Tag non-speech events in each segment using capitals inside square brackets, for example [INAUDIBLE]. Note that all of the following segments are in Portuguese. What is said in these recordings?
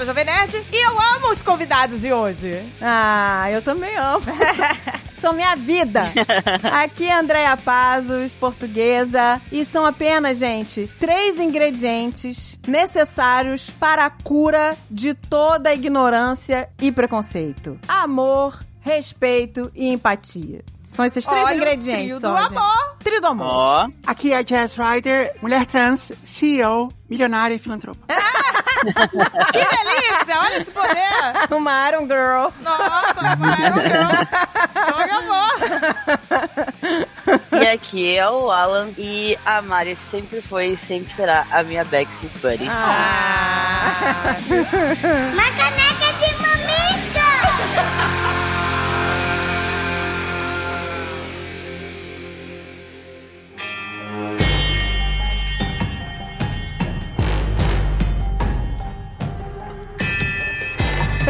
Escola Jovem Nerd. E eu amo os convidados de hoje. Ah, eu também amo. [LAUGHS] são minha vida. Aqui é Andréia Pazos, portuguesa. E são apenas, gente, três ingredientes necessários para a cura de toda ignorância e preconceito: amor, respeito e empatia. São esses três Olha o ingredientes trio só. do gente. amor. Trio do amor. Ó, Aqui é a Jazz Rider, mulher trans, CEO, milionária e filantropa. [LAUGHS] [LAUGHS] Que delícia! Olha esse poder! Uma Iron Girl. Nossa, vai, Joga amor! e aqui é o Alan e a Mari sempre foi e sempre será a minha Backseat Buddy. Ah. Uma caneca de mamica!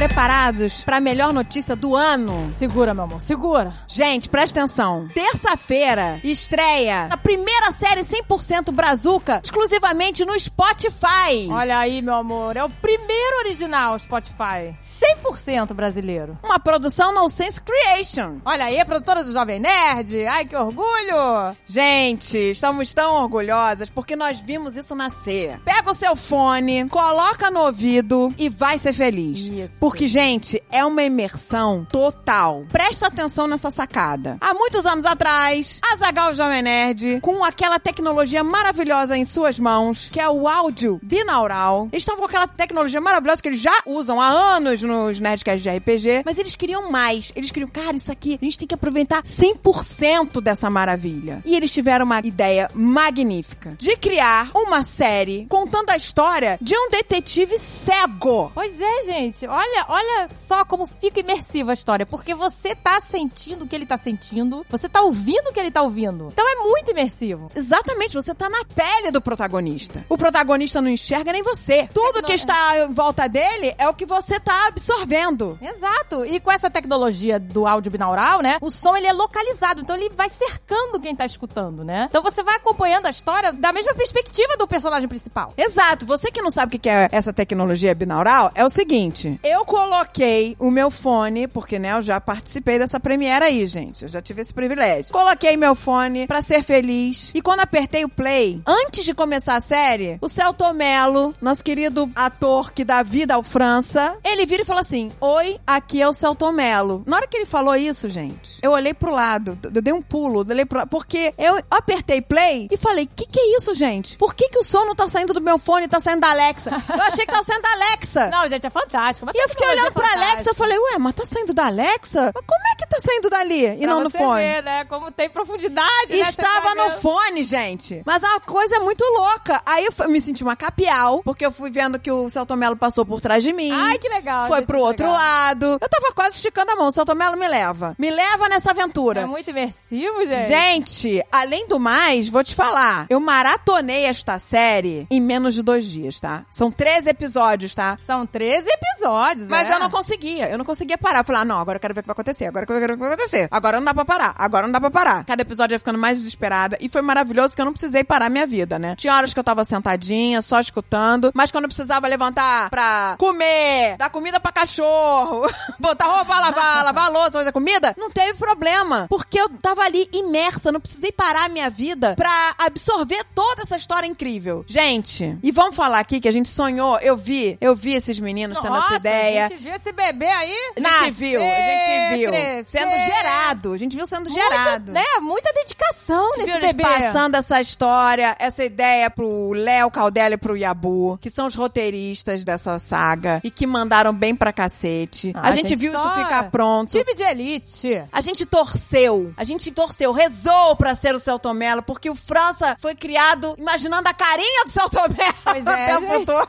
Preparados para a melhor notícia do ano? Segura, meu amor, segura. Gente, presta atenção. Terça-feira estreia a primeira série 100% brazuca exclusivamente no Spotify. Olha aí, meu amor, é o primeiro original Spotify. 100% brasileiro. Uma produção No Sense Creation. Olha aí, produtora do Jovem Nerd. Ai, que orgulho! Gente, estamos tão orgulhosas porque nós vimos isso nascer. Pega o seu fone, coloca no ouvido e vai ser feliz. Isso. Porque, gente, é uma imersão total. Presta atenção nessa sacada. Há muitos anos atrás, a Zagal Jovem Nerd, com aquela tecnologia maravilhosa em suas mãos, que é o áudio binaural, eles estavam com aquela tecnologia maravilhosa que eles já usam há anos nos Nerdcasts de RPG, mas eles queriam mais. Eles queriam, cara, isso aqui, a gente tem que aproveitar 100% dessa maravilha. E eles tiveram uma ideia magnífica de criar uma série contando a história de um detetive cego. Pois é, gente. Olha, olha só como fica imersiva a história. Porque você tá sentindo o que ele tá sentindo. Você tá ouvindo o que ele tá ouvindo. Então é muito imersivo. Exatamente, você tá na pele do protagonista. O protagonista não enxerga nem você. Tudo que está em volta dele é o que você tá absorvendo. Exato. E com essa tecnologia do áudio binaural, né? O som ele é localizado, então ele vai cercando quem tá escutando, né? Então você vai acompanhando a história da mesma perspectiva do personagem principal. Exato. Você que não sabe o que é essa tecnologia binaural, é o seguinte. Eu coloquei o meu fone, porque, né, eu já participei dessa premiere aí, gente. Eu já tive esse privilégio. Coloquei meu fone pra ser feliz. E quando apertei o play, antes de começar a série, o Celto Mello, nosso querido ator que dá vida ao França, ele vira e fala assim: Oi, aqui é o Celto Mello. Na hora que ele falou isso, gente, eu olhei pro lado, eu dei um pulo, eu olhei pro lado, porque eu apertei play e falei: Que que é isso, gente? Por que que o som não tá saindo do meu fone, tá saindo da Alexa? Eu achei que tava saindo da Alexa. Não, gente, é fantástico. E eu fiquei olhando pra fantástica. Alexa, eu falei, ué, mas tá saindo da Alexa? Mas como é que tá saindo dali e Pra não no fone? ver, né? Como tem profundidade, né? Estava no fone, gente. Mas é uma coisa muito louca. Aí eu me senti uma capial, porque eu fui vendo que o Celto Mello passou por trás de mim. Ai, que legal. Foi gente, pro outro legal. lado. Eu tava quase esticando a mão. Celto Mello me leva. Me leva nessa aventura. É muito imersivo, gente. Gente, além do mais, vou te falar. Eu maratonei esta série em menos de dois dias, tá? São 13 episódios, tá? São 13 episódios, Mas é. eu não conseguia, eu não conseguia parar. Ah, não, agora eu quero ver o que vai acontecer, agora eu quero ver o que vai acontecer. Agora não dá pra parar, agora não dá pra parar. Cada episódio ia ficando mais desesperada. E foi maravilhoso que eu não precisei parar minha vida, né? Tinha horas que eu tava sentadinha, só escutando. Mas quando eu precisava levantar pra comer, dar comida pra cachorro, [LAUGHS] botar roupa, lavar, lavar a louça, fazer comida, não teve problema. Porque eu tava ali imersa, não precisei parar a minha vida pra absorver toda essa história incrível. Gente, e vamos falar aqui que a gente sonhou, eu vi, eu vi esses meninos tendo essa Nossa, ideia. A gente viu esse bebê aí. A gente nascer, viu, a gente viu. crescer. Sendo gerado. A gente viu sendo gerado. Muita, né? Muita dedicação nesse viu bebê. passando essa história, essa ideia pro Léo Caldela e pro Yabu, que são os roteiristas dessa saga e que mandaram bem pra cacete. Ah, a gente, gente, viu isso ficar pronto. Time de elite. A gente torceu, a gente torceu, rezou pra ser o Celto Mello, porque o França foi criado imaginando a carinha do Celto Mello Pois é, [LAUGHS] gente. todo.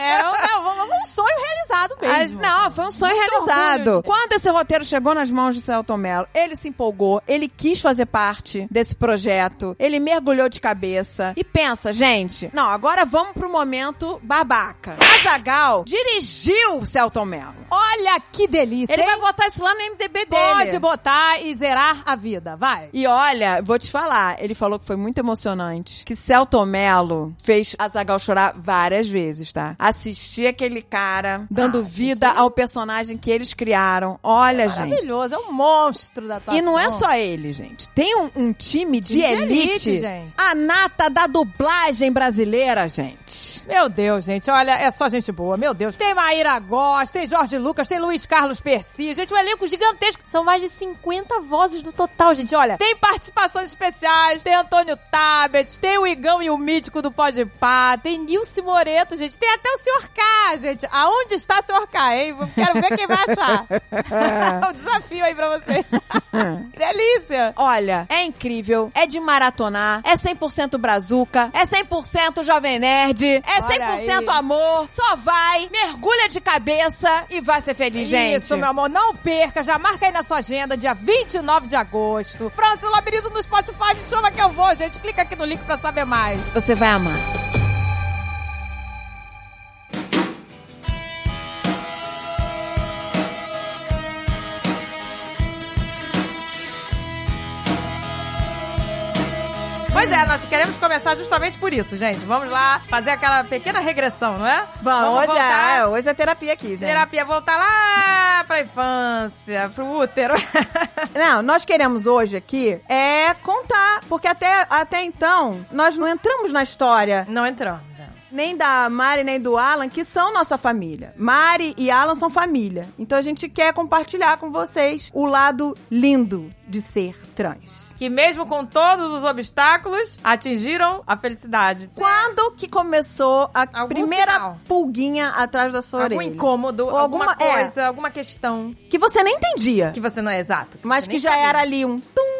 Era um, não, um- um sonho realizado mesmo. não, foi um sonho Muito realizado. orgulho. Quando esse roteiro chegou nas mãos de Celton Mello, ele se empolgou, ele quis fazer parte desse projeto, ele mergulhou de cabeça. E pensa, gente, não, agora vamos pro momento babaca. Azagal dirigiu Celton Mello. Olha que delícia. Ele hein? vai botar isso lá no MDB dele. Pode botar e zerar a vida. Vai. E olha, vou te falar, ele falou que foi muito emocionante. Que Celton Mello fez Azagal chorar várias vezes, tá? Assistir aquele cara dando vida ao personagem que eles criaram. Olha, gente. Maravilhoso. É um monstro da tua E não é só ele, gente. Tem um, um time de Time de elite. elite, gente. A nata da dublagem brasileira, gente. Meu Deus, gente, olha, é só gente boa, meu Deus. Tem Maíra Góes, tem Jorge Lucas, tem Luiz Carlos Percy, gente, um elenco gigantesco. São mais de 50 vozes no total, gente, olha. Tem participações especiais, tem Antônio Tabet, tem o Igão e o Mítico do Pode Pá, tem Nilce Moreto, gente, tem até o Sr. K, gente. Aonde está o Sr. K, hein? Quero ver quem vai achar. o [LAUGHS] desafio aí pra vocês. [LAUGHS] Delícia. Olha, é incrível, é de maratonar, é 100% brazuca, é 100% jovem nerd, é 100% Olha aí. amor. Só vai, mergulha de cabeça e vai ser feliz, gente. Isso, meu amor, não perca, já marca aí na sua agenda, dia 29 de agosto. França, o Labirinto no Spotify, me chama que eu vou, gente. Clica aqui no link pra saber mais. Você vai amar. Pois é, nós queremos começar justamente por isso, gente. Vamos lá fazer aquela pequena regressão, não é? Bom, hoje voltar. é, hoje é terapia aqui, gente. Terapia, voltar lá pra infância, pro útero. [LAUGHS] Não, nós queremos hoje aqui é contar, porque até, até então nós não entramos na história Não entramos. Nem da Mari nem do Alan, que são nossa família. Mari e Alan são família. Então a gente quer compartilhar com vocês o lado lindo de ser trans. Que mesmo com todos os obstáculos, atingiram a felicidade. Quando que começou a Algum primeira sinal. pulguinha atrás da sua Algum orelha? incômodo, Ou alguma, alguma- é. coisa, alguma questão Que você nem entendia, que você não é exato. mas que já sabia. era ali um tum.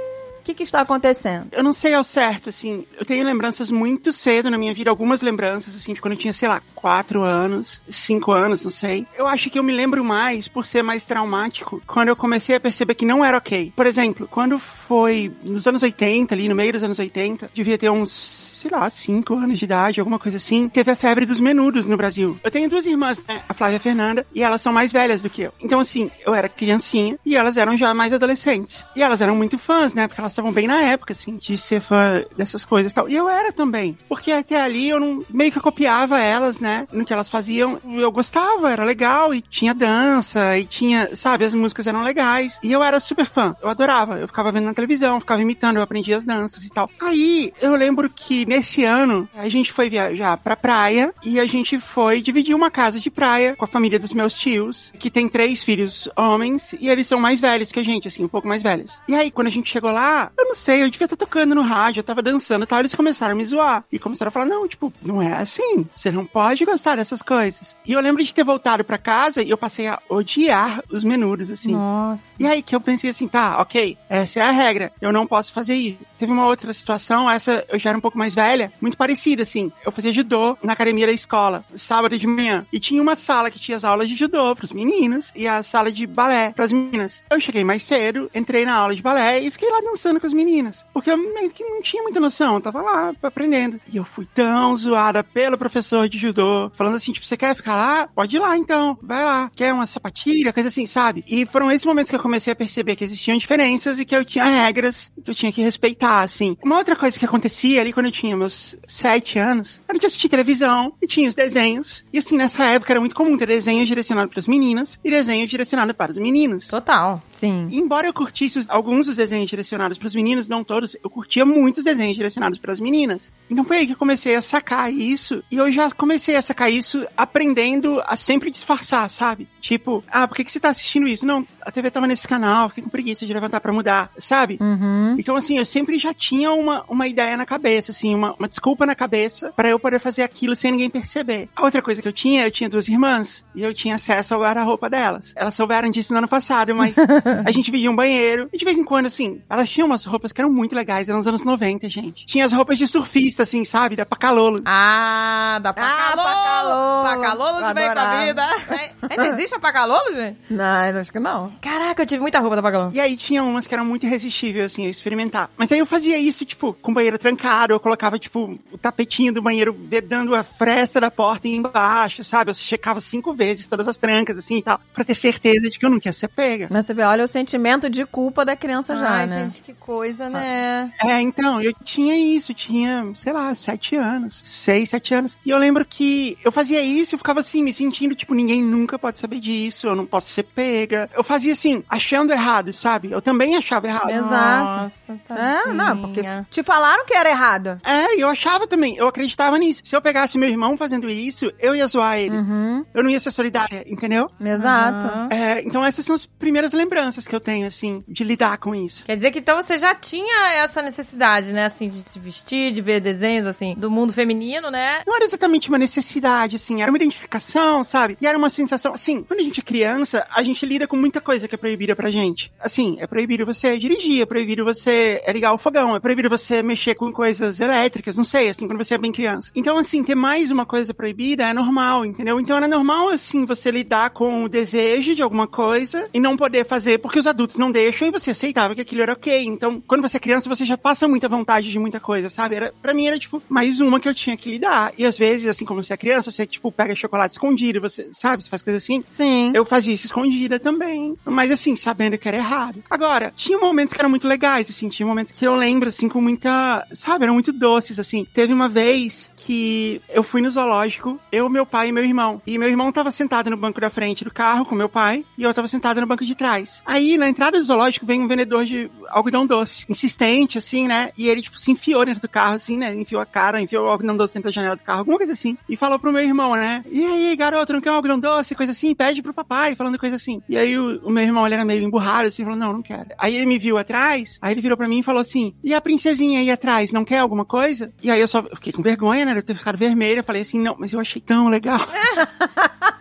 O que que está acontecendo? Eu não sei ao certo, assim, eu tenho lembranças muito cedo na minha vida, algumas lembranças, assim, de quando eu tinha, sei lá, quatro anos, cinco anos, não sei. Eu acho que eu me lembro mais, por ser mais traumático, quando eu comecei a perceber que não era ok. Por exemplo, quando foi nos anos 80, ali no meio dos anos 80, devia ter uns sei lá, 5 anos de idade, alguma coisa assim, teve a febre dos menudos no Brasil. Eu tenho duas irmãs, né, a Flávia e a Fernanda, e elas são mais velhas do que eu. Então, assim, eu era criancinha e elas eram já mais adolescentes. E elas eram muito fãs, né, porque elas estavam bem na época, assim, de ser fã dessas coisas e tal. E eu era também, porque até ali eu não, meio que copiava elas, né, no que elas faziam. Eu gostava, era legal, e tinha dança, e tinha, sabe, as músicas eram legais. E eu era super fã, eu adorava. Eu ficava vendo na televisão, ficava imitando, eu aprendia as danças e tal. Aí, eu lembro que nesse ano, a gente foi viajar pra praia e a gente foi dividir uma casa de praia com a família dos meus tios, que tem três filhos homens e eles são mais velhos que a gente, assim, um pouco mais velhos. E aí, quando a gente chegou lá, eu não sei, eu devia estar tocando no rádio, eu tava dançando e tal, eles começaram a me zoar. E começaram a falar, não, tipo, não é assim, você não pode gostar dessas coisas. E eu lembro de ter voltado pra casa e eu passei a odiar os menudos, assim. Nossa. E aí que eu pensei assim, tá, ok, essa é a regra, eu não posso fazer isso. Teve uma outra situação, essa eu já era um pouco mais muito parecida, assim. Eu fazia judô na academia da escola, sábado de manhã. E tinha uma sala que tinha as aulas de judô pros meninos e a sala de balé pras meninas. Eu cheguei mais cedo, entrei na aula de balé e fiquei lá dançando com as meninas. Porque eu meio que não tinha muita noção, tava lá aprendendo. E eu fui tão zoada pelo professor de judô, falando assim, tipo, você quer ficar lá? Pode ir lá então, vai lá. Quer uma sapatilha, coisa assim, sabe? E foram esses momentos que eu comecei a perceber que existiam diferenças e que eu tinha regras que eu tinha que respeitar, assim. Uma outra coisa que acontecia ali quando eu tinha meus sete anos era de assistir televisão e tinha os desenhos. E assim, nessa época era muito comum ter desenho direcionado para as meninas e desenho direcionado para os meninos. Total. Sim. Embora eu curtisse alguns dos desenhos direcionados para os meninos, não todos, eu curtia muitos desenhos direcionados para as meninas. Então foi aí que eu comecei a sacar isso. E eu já comecei a sacar isso aprendendo a sempre disfarçar, sabe? Tipo, ah, por que, que você tá assistindo isso? Não, a TV tava nesse canal, fiquei com preguiça de levantar para mudar, sabe? Uhum. Então, assim, eu sempre já tinha uma, uma ideia na cabeça, assim, assim, uma, uma desculpa na cabeça pra eu poder fazer aquilo sem ninguém perceber. A outra coisa que eu tinha, eu tinha duas irmãs e eu tinha acesso ao guarda-roupa delas. Elas souberam disso no ano passado, mas [LAUGHS] a gente vivia um banheiro e de vez em quando, assim, elas tinham umas roupas que eram muito legais, eram nos anos 90, gente. Tinha as roupas de surfista, assim, sabe? Da Pacalolo. Ah, da Ah, Pacalolo. Pacalolo. Pacalolo de bem com a vida. [LAUGHS] Ainda existe a Pacalolo, gente? Não, acho que não. Caraca, eu tive muita roupa da Pacalolo. E aí tinha umas que eram muito irresistíveis, assim, a experimentar. Mas aí eu fazia isso, tipo, com o banheiro trancado, eu colocava, tipo, o tapetinho do banheiro vedando a fresta da porta embaixo, sabe? Eu checava cinco vezes todas as trancas, assim, e tal, pra ter certeza de que eu não queria ser pega. Mas você vê, olha o sentimento de culpa da criança já, Ai, né? gente, que coisa, né? É, então, eu tinha isso, tinha, sei lá, sete anos, seis, sete anos. E eu lembro que eu fazia isso e eu ficava assim, me sentindo, tipo, ninguém nunca pode saber disso, eu não posso ser pega. Eu fazia assim, achando errado, sabe? Eu também achava errado. Exato. Nossa, É, não, porque te falaram que era errado. É, e eu achava também, eu acreditava nisso. Se eu pegasse meu irmão fazendo isso, eu ia zoar ele. Uhum, Eu não ia ser solidária, entendeu? exato. Aham. É, então essas são as primeiras lembranças que eu tenho, assim, de lidar com isso. Quer dizer que então você já tinha essa necessidade, né, assim, de se vestir, de ver desenhos, assim, do mundo feminino, né? Não era exatamente uma necessidade, assim, era uma identificação, sabe? E era uma sensação, assim, quando a gente é criança, a gente lida com muita coisa que é proibida pra gente. Assim, é proibido você dirigir, é proibido você ligar o fogão, é proibido você mexer com coisas elétricas, não sei, assim, quando você é bem criança. Então, assim, ter mais uma coisa proibida é normal, entendeu? Então era normal, assim, você lidar com o desejo de alguma coisa e não poder fazer porque os adultos não deixam e você aceitava que aquilo era ok. Então, quando você é criança, você já passa muita vontade de muita coisa, sabe? Era, pra mim era, tipo, mais uma que eu tinha que lidar. E às vezes, assim, como você é criança, você, tipo, pega chocolate escondido, você, sabe? Você faz coisas assim. Sim. Eu fazia isso escondida também. Mas assim, sabendo que era errado. Agora, tinha momentos que eram muito legais, assim, tinha momentos que eu lembro, assim, com muita. Sabe, eram muito doces, assim. Teve uma vez que eu fui no zoológico, eu, meu pai e meu irmão. E meu irmão tava sentado no banco da frente do carro com meu pai, e eu tava sentado no banco de trás. Aí, na entrada do zoológico, vem um vendedor de algodão doce, insistente, assim, né? E ele, tipo, se enfiou dentro do carro, assim, né? Enfiou a cara, enfiou o algodão doce dentro da janela do carro, alguma coisa assim. E falou pro meu irmão, né? E aí, garoto, não quer um algodão doce? Coisa assim, pede pro papai, falando coisa assim. E aí o, o meu irmão, ele era meio emburrado, assim, falou, não, não quero. Aí ele me viu atrás, aí ele virou pra mim e falou assim, e a princesinha aí atrás, não quer alguma coisa? E aí eu só fiquei com vergonha, né? Eu ter ficado vermelha. Falei assim, não, mas eu achei tão legal. [LAUGHS]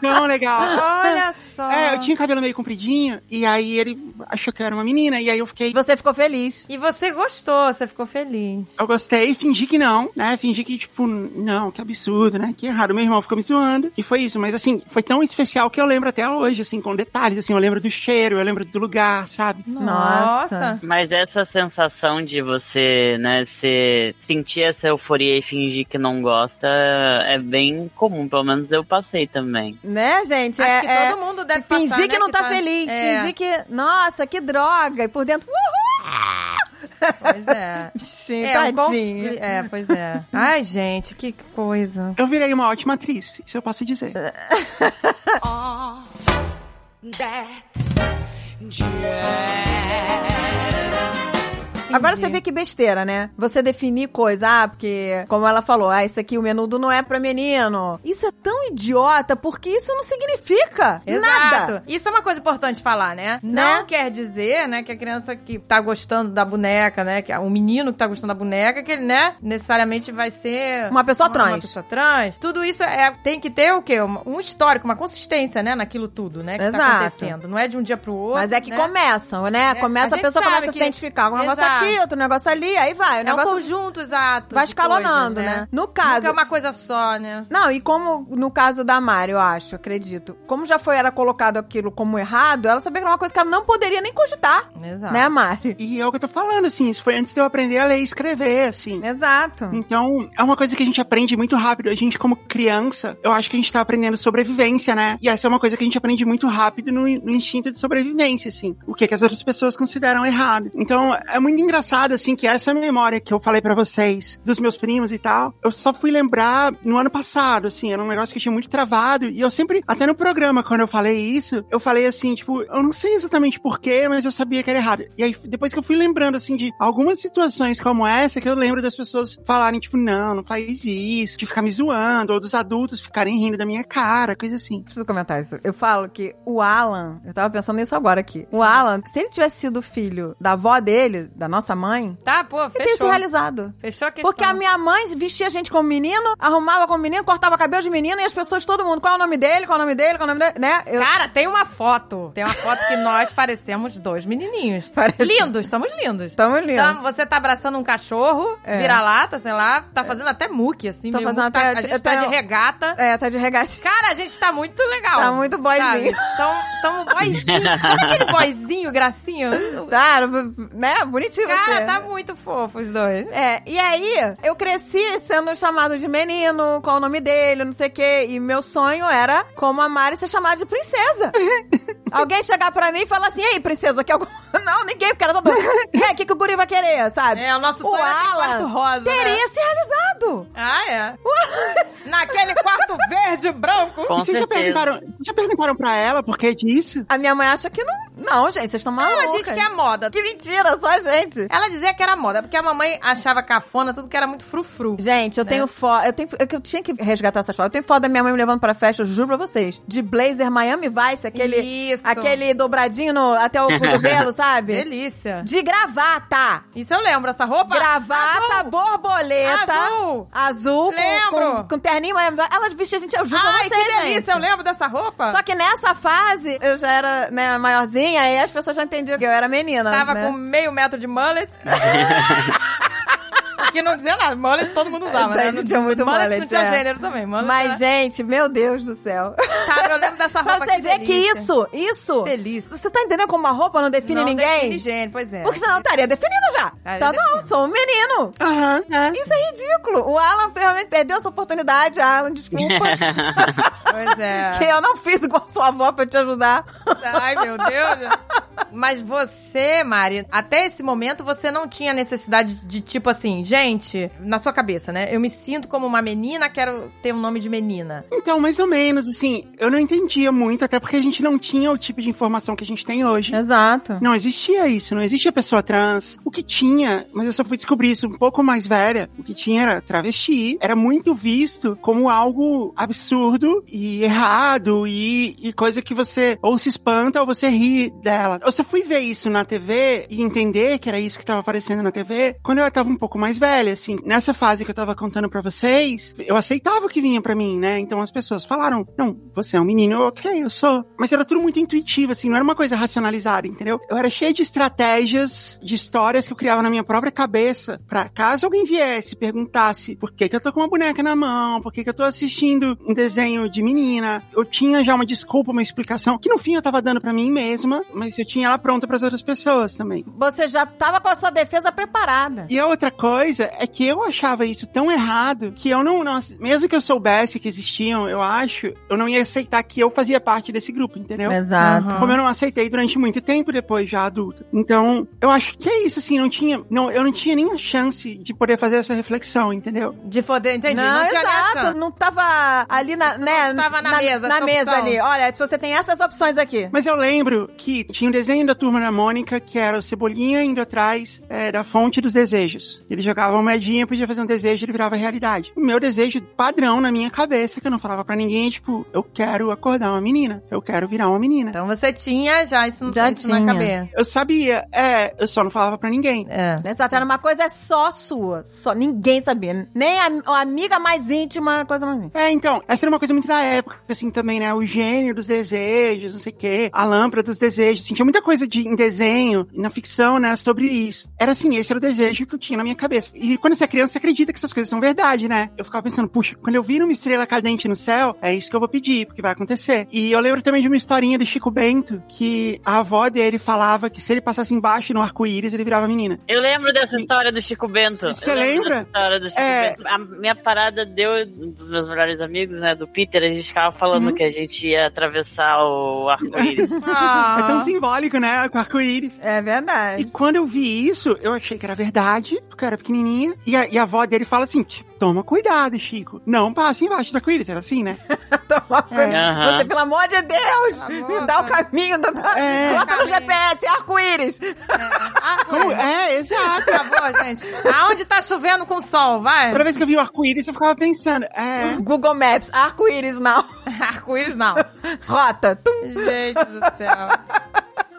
tão legal. Olha só. É, eu tinha cabelo meio compridinho, e aí ele achou que eu era uma menina, e aí eu fiquei. Você ficou feliz. E você gostou, você ficou feliz. Eu gostei, fingi que não, né? Fingi que, tipo, não, que absurdo, né? Que errado. Meu irmão ficou me zoando. E foi isso. Mas, assim, foi tão especial que eu lembro até hoje, assim, com detalhes. Assim, eu lembro do cheiro, eu lembro do lugar, sabe? Nossa. Mas essa sensação de você, né, se sentir essa euforia e fingir que não gosta é bem comum, pelo menos eu passei também. Né, gente? Acho é, que é todo mundo deve fingir passar, que né, não tá, tá- feliz. É. Fingir que, nossa, que droga. E por dentro, uhul! Pois é. [LAUGHS] Bichinho, É, um confli- é, pois é. Ai, gente, que coisa. Eu virei uma ótima atriz, isso eu posso dizer. [LAUGHS] Agora você vê que besteira, né? Você definir coisa, ah, porque, como ela falou, ah, isso aqui, o menudo não é pra menino. Isso é tão idiota, porque isso não significa nada. Exato. Isso é uma coisa importante falar, né? Né? Não quer dizer, né, que a criança que tá gostando da boneca, né, que o menino que tá gostando da boneca, que ele, né, necessariamente vai ser Uma pessoa uma, trans. Uma pessoa trans. Tudo isso é tem que ter o quê? Um, histórico, uma consistência, né, naquilo tudo, né, que Exato. tá acontecendo. Não é de um dia pro outro. Mas é que né? começam, né? É, Começa, a a, pessoa começa a se identificar com um negócio. Aqui, outro negócio ali, aí vai. O É um conjunto exato. vai escalonando, coisas, né? No Nunca caso. é uma coisa só, né? Não, e como no caso da Mari, eu acho, acredito. Como já foi era colocado aquilo como errado, ela sabia que era uma coisa que ela não poderia nem cogitar. Exato. Né, Mari? E é o que eu tô falando, assim, isso foi antes de eu aprender a ler e escrever, assim. Exato. Então, é uma coisa que a gente aprende muito rápido. A gente, como criança, eu acho que a gente tá aprendendo sobrevivência, né? E essa é uma coisa que a gente aprende muito rápido no, no instinto de sobrevivência, assim. O que, que as outras pessoas consideram errado. Então, é muito engraçado, assim, que essa memória que eu falei pra vocês, dos meus primos e tal, eu só fui lembrar no ano passado, assim. Era um negócio que eu tinha muito travado. E eu sempre, até no programa, quando eu falei isso, eu falei assim, tipo, eu não sei exatamente porquê, mas eu sabia que era errado. E aí, depois que eu fui lembrando, assim, de algumas situações como essa, que eu lembro das pessoas falarem, tipo, não, não faz isso, de ficar me zoando, ou dos adultos ficarem rindo da minha cara, coisa assim. Preciso comentar isso. Eu falo que o Alan, eu tava pensando nisso agora aqui. O Alan, se ele tivesse sido filho da avó dele, da nossa nossa mãe, Tá, pô, e ter se fechou. realizado. Fechou a questão. Porque a minha mãe vestia a gente como menino, arrumava como menino, cortava cabelo de menino e as pessoas, todo mundo, qual é o nome dele, qual é o nome dele, qual é o nome dele, né? Eu, Cara, tem uma foto. Tem uma foto que nós parecemos dois menininhos. [LAUGHS] Parece- Lindos, estamos lindos. Tamo lindo. Então, você tá abraçando um cachorro, É. vira-lata, sei lá, tá fazendo até muque, assim. Tô meio fazendo muque, até- tá- a gente eu tá tenho- de regata. É, tá de regatinha. Cara, a gente tá muito legal. Tá muito boyzinho. Então, tamo boyzinho. Sabe aquele boyzinho, gracinho? [LAUGHS] Tá, né? Bonitinho Cara, você. tá muito fofo os dois. É, e aí, eu cresci sendo chamado de menino, qual o nome dele, não sei o quê. E meu sonho era, como a Mari, ser chamada de princesa. [LAUGHS] Alguém chegar pra mim e falar assim, ei, princesa, quer algum... [LAUGHS] Não, ninguém, porque era todo... [LAUGHS] E aí, o que, que o guri vai querer, sabe? É, o nosso O sonho ter Alan quarto rosa. né? Teria se realizado. Ah, é? Naquele quarto verde e branco. Com Vocês já certeza. perguntaram, já perguntaram pra ela por que disso? A minha mãe acha que não... Não, gente, vocês estão malucas. Ela diz que é moda. Que mentira, só a gente. Ela dizia que era moda, porque a mamãe achava cafona tudo que era muito frufru. Gente, eu Né? tenho foto. Eu, tenho, eu, eu tinha que resgatar essas fotos. Eu tenho foto da minha mãe me levando pra festa, eu juro pra vocês. De blazer Miami Vice, aquele. Isso. Aquele dobradinho no- até o [LAUGHS] cotovelo, sabe? Delícia. De gravata. Isso eu lembro, essa roupa. Gravata, Azul. borboleta. Azul. Azul. com- Lembro. Com, com terninho Miami Vice. Ela vestia a gente, eu juro Ai, pra vocês, que delícia, gente. eu lembro dessa roupa. Só que nessa fase, eu já era, né, maiorzinha, aí as pessoas já entendiam que eu era menina. Tava né? com meio metro de mullet. [LAUGHS] que não dizia nada. Mullet todo mundo usava, né? Entendi, tinha muito mullet. mullet, não tinha é. gênero também. Mullet Mas, era... gente, meu Deus do céu. Sabe, eu lembro dessa [LAUGHS] roupa você que delícia. isso, isso. Delícia. Você tá entendendo como uma roupa não define não ninguém? define gênero, pois é. Porque senão estaria definido já. Estaria Então, não, definido. sou um menino. Aham, é. Isso é ridículo. O Alan realmente perdeu essa oportunidade. Alan, desculpa. [LAUGHS] Pois é. [LAUGHS] que eu não fiz igual sua avó pra te ajudar. Ai, meu Deus. Mas você, Mari, até esse momento você não tinha necessidade de tipo assim, gente, na sua cabeça, né? Eu me sinto como uma menina, quero ter um nome de menina. Então, mais ou menos, assim, eu não entendia muito, até porque a gente não tinha o tipo de informação que a gente tem hoje. Exato. Não existia isso, não existia pessoa trans. O que tinha, mas eu só fui descobrir isso um pouco mais velha, o que tinha era travesti. Era muito visto como algo absurdo e errado e, e coisa que você ou se espanta ou você ri dela. Eu só fui ver isso na TV e entender que era isso que tava aparecendo na TV quando eu tava um pouco mais velha, assim. Nessa fase que eu tava contando pra vocês, eu aceitava o que vinha pra mim, né? Então as pessoas falaram, não, você é um menino, ok, eu sou. Mas era tudo muito intuitivo, assim, não era uma coisa racionalizada, entendeu? Eu era cheio de estratégias, de histórias que eu criava na minha própria cabeça, pra caso alguém viesse perguntasse por que que eu tô com uma boneca na mão, por que que eu tô assistindo um desenho de menina, eu tinha já uma desculpa, uma explicação, que no fim eu tava dando pra mim mesma, mas eu tinha ela pronta pras outras pessoas também. Você já tava com a sua defesa preparada. E a outra coisa é que eu achava isso tão errado que eu não, não, mesmo que eu soubesse que existiam, eu acho, eu não ia aceitar que eu fazia parte desse grupo, entendeu? Exato. Como eu não aceitei durante muito tempo depois, já adulta. Então, eu acho que é isso, assim, não tinha, não, eu não tinha nem a chance de poder fazer essa reflexão, entendeu? De poder, entendi. Não, Não, exato. Não tava ali na, né, estava na mesa, Na mesa opção. ali. Olha, você tem essas opções aqui. Mas eu lembro que tinha um desenho da Turma da Mônica, que era o Cebolinha indo atrás é, da fonte dos desejos. Ele jogava uma moedinha, podia fazer um desejo, ele virava realidade. O meu desejo padrão na minha cabeça, que eu não falava pra ninguém, é tipo, eu quero acordar uma menina. Eu quero virar uma menina. Então você tinha já isso, Já isso na tinha. cabeça. Eu sabia, é, eu só não falava pra ninguém. É. Exato, era uma coisa só sua. Só, ninguém sabia. Nem a, a amiga mais íntima, coisa mais íntima. É, então, essa era uma coisa muito da época, assim, também, né? O gênio dos desejos, não sei o quê, a lâmpada dos desejos, assim, tinha muita coisa de, em desenho, e na ficção, né, sobre isso. Era assim, esse era o desejo que eu tinha na minha cabeça. E quando você é criança, você acredita que essas coisas são verdade, né? Eu ficava pensando, puxa, quando eu vir uma estrela cadente no céu, é isso que eu vou pedir, porque vai acontecer. E eu lembro também de uma historinha do Chico Bento, que a avó dele falava que se ele passasse embaixo no arco-íris, ele virava menina. Eu lembro dessa história do Chico Bento. Você lembra? dessa história do Chico É. Bento. A minha parada deu, um dos meus melhores amigos, né, do Peter, a gente ficava falando Uhum. que a gente ia atravessar o arco-íris. [LAUGHS] Ah. É tão simbólico, né? Com arco-íris. É E verdade. quando eu vi isso, eu achei que era verdade, porque eu era pequenininha. E a, e a avó dele fala assim, tipo, toma cuidado, Chico. Não passe embaixo do arco-íris. Era assim, né? [LAUGHS] Toma cuidado. Aham. Você, pelo amor de Deus, Tá me dá o tá. caminho. Da... É. Bota no Caminho. GPS, arco-íris. Ah, [LAUGHS] Como- por É, exato. favor, gente. Aonde tá chovendo com sol, vai? Toda vez que eu vi o arco-íris, eu ficava pensando, é... Google Maps, arco-íris não. [LAUGHS] Arco-íris não. Rota. Tum. Gente do céu.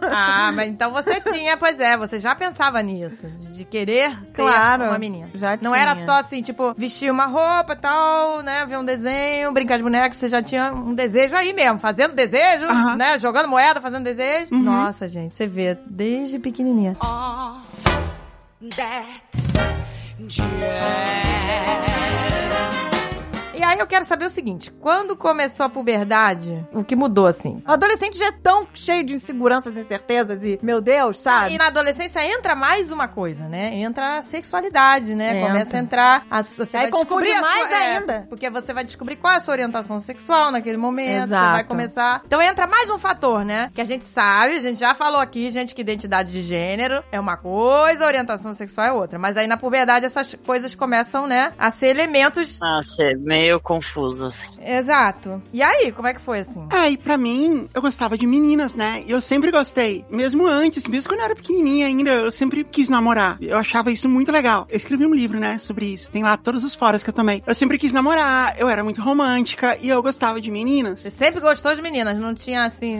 Ah, mas então você tinha, pois é, você já pensava nisso, de querer ser Claro, uma menina. já Não tinha. era só assim, tipo, vestir uma roupa e tal, né, ver um desenho, brincar de boneco, você já tinha um desejo aí mesmo, fazendo desejo, Aham. né, jogando moeda, fazendo desejo. Uhum. Nossa, gente, você vê, desde pequenininha. E aí eu quero saber o seguinte, quando começou a puberdade, o que mudou, assim? O adolescente já é tão cheio de inseguranças, incertezas e, meu Deus, sabe? E na adolescência entra mais uma coisa, né? Entra a sexualidade, né? Entra. Começa a entrar. A, você Aí vai confunde descobrir mais sua- é, ainda. porque você vai descobrir qual é a sua orientação sexual naquele momento. Você Exato. vai começar. Então entra mais um fator, né? Que a gente sabe, a gente já falou aqui, gente, que identidade de gênero é uma coisa, orientação sexual é outra. Mas aí na puberdade essas coisas começam, né? A ser elementos. Nossa, é meio confuso, assim. Exato. E aí, como é que foi assim? É, e pra mim, eu gostava de meninas, né? E eu sempre gostei. Mesmo antes, mesmo quando eu era pequenininha ainda, eu sempre quis namorar. Eu achava isso muito legal. Eu escrevi um livro, né, sobre isso. Tem lá todos os fóruns que eu tomei. Eu sempre quis namorar, eu era muito romântica e eu gostava de meninas. Você sempre gostou de meninas, não tinha assim,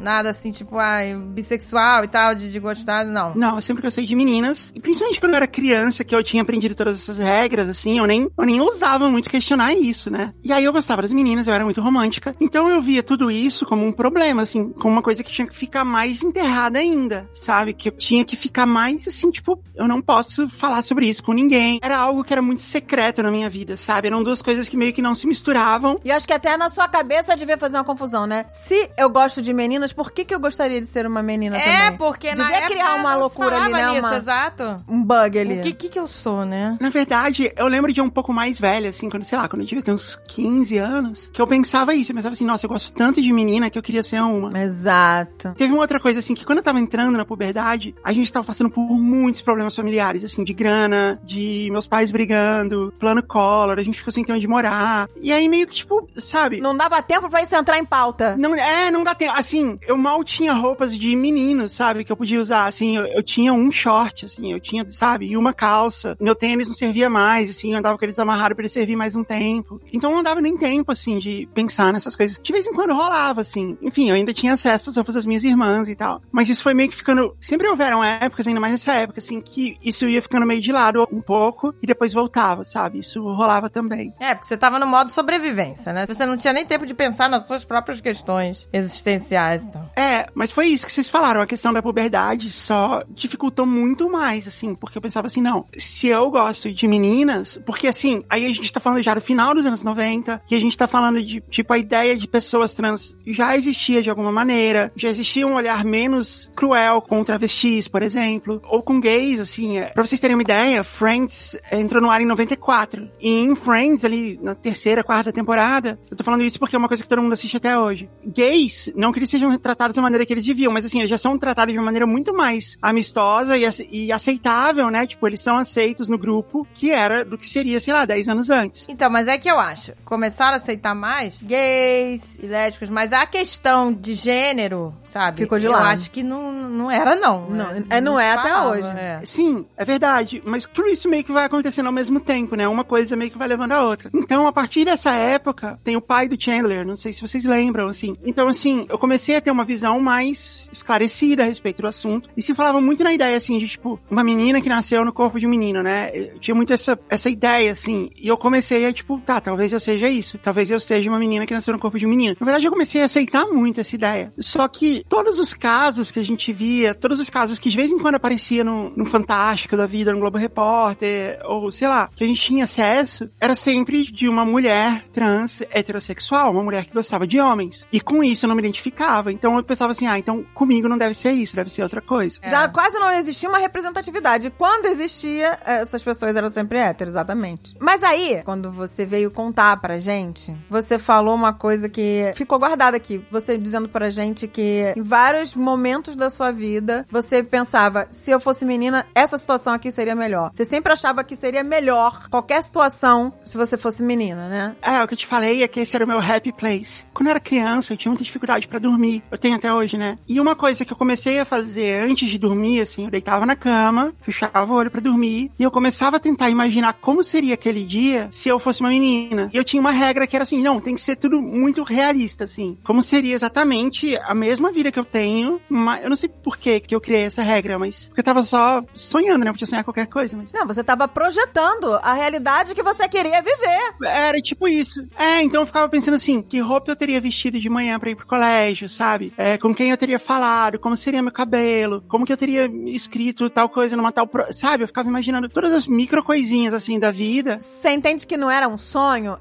nada assim, tipo, ai, bissexual e tal, de, de gostar, não. Não, eu sempre gostei de meninas. E principalmente quando eu era criança, que eu tinha aprendido todas essas regras, assim, eu nem, eu nem ousava muito questionar isso, né? E aí eu gostava das meninas, eu era muito romântica. Então eu via tudo isso como um problema, assim, como uma coisa que tinha que ficar mais enterrada ainda, sabe? Que eu tinha que ficar mais, assim, tipo, eu não posso falar sobre isso com ninguém. Era algo que era muito secreto na minha vida, sabe? Eram duas coisas que meio que não se misturavam. E eu acho que até na sua cabeça devia fazer uma confusão, né? Se eu gosto de meninas, por que, que eu gostaria de ser uma menina É, também? porque na Devia época criar uma loucura ali, né? nisso, Uma- exato. Um bug ali. O que, que que eu sou, né? Na verdade, eu lembro de um pouco mais velha, assim, quando, sei lá, quando eu devia ter uns 15 anos, que eu pensava isso. Eu pensava assim, nossa, eu gosto tanto de menina que eu queria ser uma. Exato. Teve uma outra coisa, assim, que quando eu tava entrando na puberdade, a gente tava passando por muitos problemas familiares, assim, de grana, de meus pais brigando, plano Collor, a gente ficou sem ter onde morar. E aí meio que, tipo, sabe? Não dava tempo pra isso entrar em pauta. Não, é, não dá tempo. Assim, eu mal tinha roupas de menino, sabe? Que eu podia usar. Assim, eu, eu tinha um short, assim, eu tinha, sabe? E uma calça. Meu tênis não servia mais, assim, eu andava com eles amarrados pra ele servir mais um tempo. Então não dava nem tempo, assim, de pensar nessas coisas. De vez em quando rolava, assim. Enfim, eu ainda tinha acesso às roupas das minhas irmãs e tal. Mas isso foi meio que ficando. Sempre houveram épocas, ainda mais nessa época, assim, que isso ia ficando meio de lado um pouco e depois voltava, sabe? Isso rolava também. É, porque você tava no modo sobrevivência, né? Você não tinha nem tempo de pensar nas suas próprias questões existenciais, então. É, mas foi isso que vocês falaram. A questão da puberdade só dificultou muito mais, assim, porque eu pensava assim, não, se eu gosto de meninas, porque assim, aí a gente tá falando já do final dos anos 90, e a gente tá falando de, tipo, a ideia de pessoas trans já existia de alguma maneira, já existia um olhar menos cruel com travestis, por exemplo, ou com gays, assim, é, pra vocês terem uma ideia, Friends entrou no ar em 94, e em Friends, ali, na terceira, quarta temporada, eu tô falando isso porque é uma coisa que todo mundo assiste até hoje, gays, não que eles sejam tratados da maneira que eles deviam, mas assim, eles já são tratados de uma maneira muito mais amistosa e aceitável, né? Tipo, eles são aceitos no grupo que era do que seria, sei lá, 10 anos antes. Então, mas é que eu acho. Começaram a aceitar mais gays e lésbicas, mas a questão de gênero, sabe? Ficou de eu lado. acho que não, não era, não. Não, né? é, não é se até falava, hoje. é. Sim, é verdade, mas tudo isso meio que vai acontecendo ao mesmo tempo, né? Uma coisa meio que vai levando a outra. Então, a partir dessa época, tem o pai do Chandler, não sei se vocês lembram, assim. Então, assim, eu comecei a ter uma visão mais esclarecida a respeito do assunto. E se falava muito na ideia, assim, de, tipo, uma menina que nasceu no corpo de um menino, né? Eu tinha muito essa, essa ideia, assim. E eu comecei a, tipo, tá, talvez eu seja isso. Talvez eu seja uma menina que nasceu no corpo de um menino. Na verdade, eu comecei a aceitar muito essa ideia. Só que todos os casos que a gente via, todos os casos que de vez em quando aparecia no, no Fantástico da vida, no Globo Repórter, ou sei lá, que a gente tinha acesso, era sempre de uma mulher trans heterossexual, uma mulher que gostava de homens. E com isso eu não me identificava. Então eu pensava assim, ah, então comigo não deve ser isso, deve ser outra coisa. É. Já quase não existia uma representatividade. Quando existia, essas pessoas eram sempre héteros, exatamente. Mas aí, quando você veio contar pra gente, você falou uma coisa que ficou guardada aqui. Você dizendo pra gente que em vários momentos da sua vida, você pensava, se eu fosse menina, essa situação aqui seria melhor. Você sempre achava que seria melhor qualquer situação se você fosse menina, né? É, o que eu te falei é que esse era o meu happy place. Quando eu era criança, eu tinha muita dificuldade pra dormir. Eu tenho até hoje, né? E uma coisa que eu comecei a fazer antes de dormir, assim, eu deitava na cama, fechava o olho pra dormir, e eu começava a tentar imaginar como seria aquele dia se eu fosse uma menina. E eu tinha uma regra que era assim, não, tem que ser tudo muito realista, assim. Como seria exatamente a mesma vida que eu tenho, mas eu não sei por que que eu criei essa regra, mas porque eu tava só sonhando, né? Eu podia sonhar qualquer coisa, mas Não, você tava projetando a realidade que você queria viver. era tipo isso. É, então eu ficava pensando assim, que roupa eu teria vestido de manhã pra ir pro colégio, sabe? É, com quem eu teria falado, como seria meu cabelo, como que eu teria escrito tal coisa numa tal, pro- sabe? Eu ficava imaginando todas as micro coisinhas assim da vida. Você entende que não era um sonho?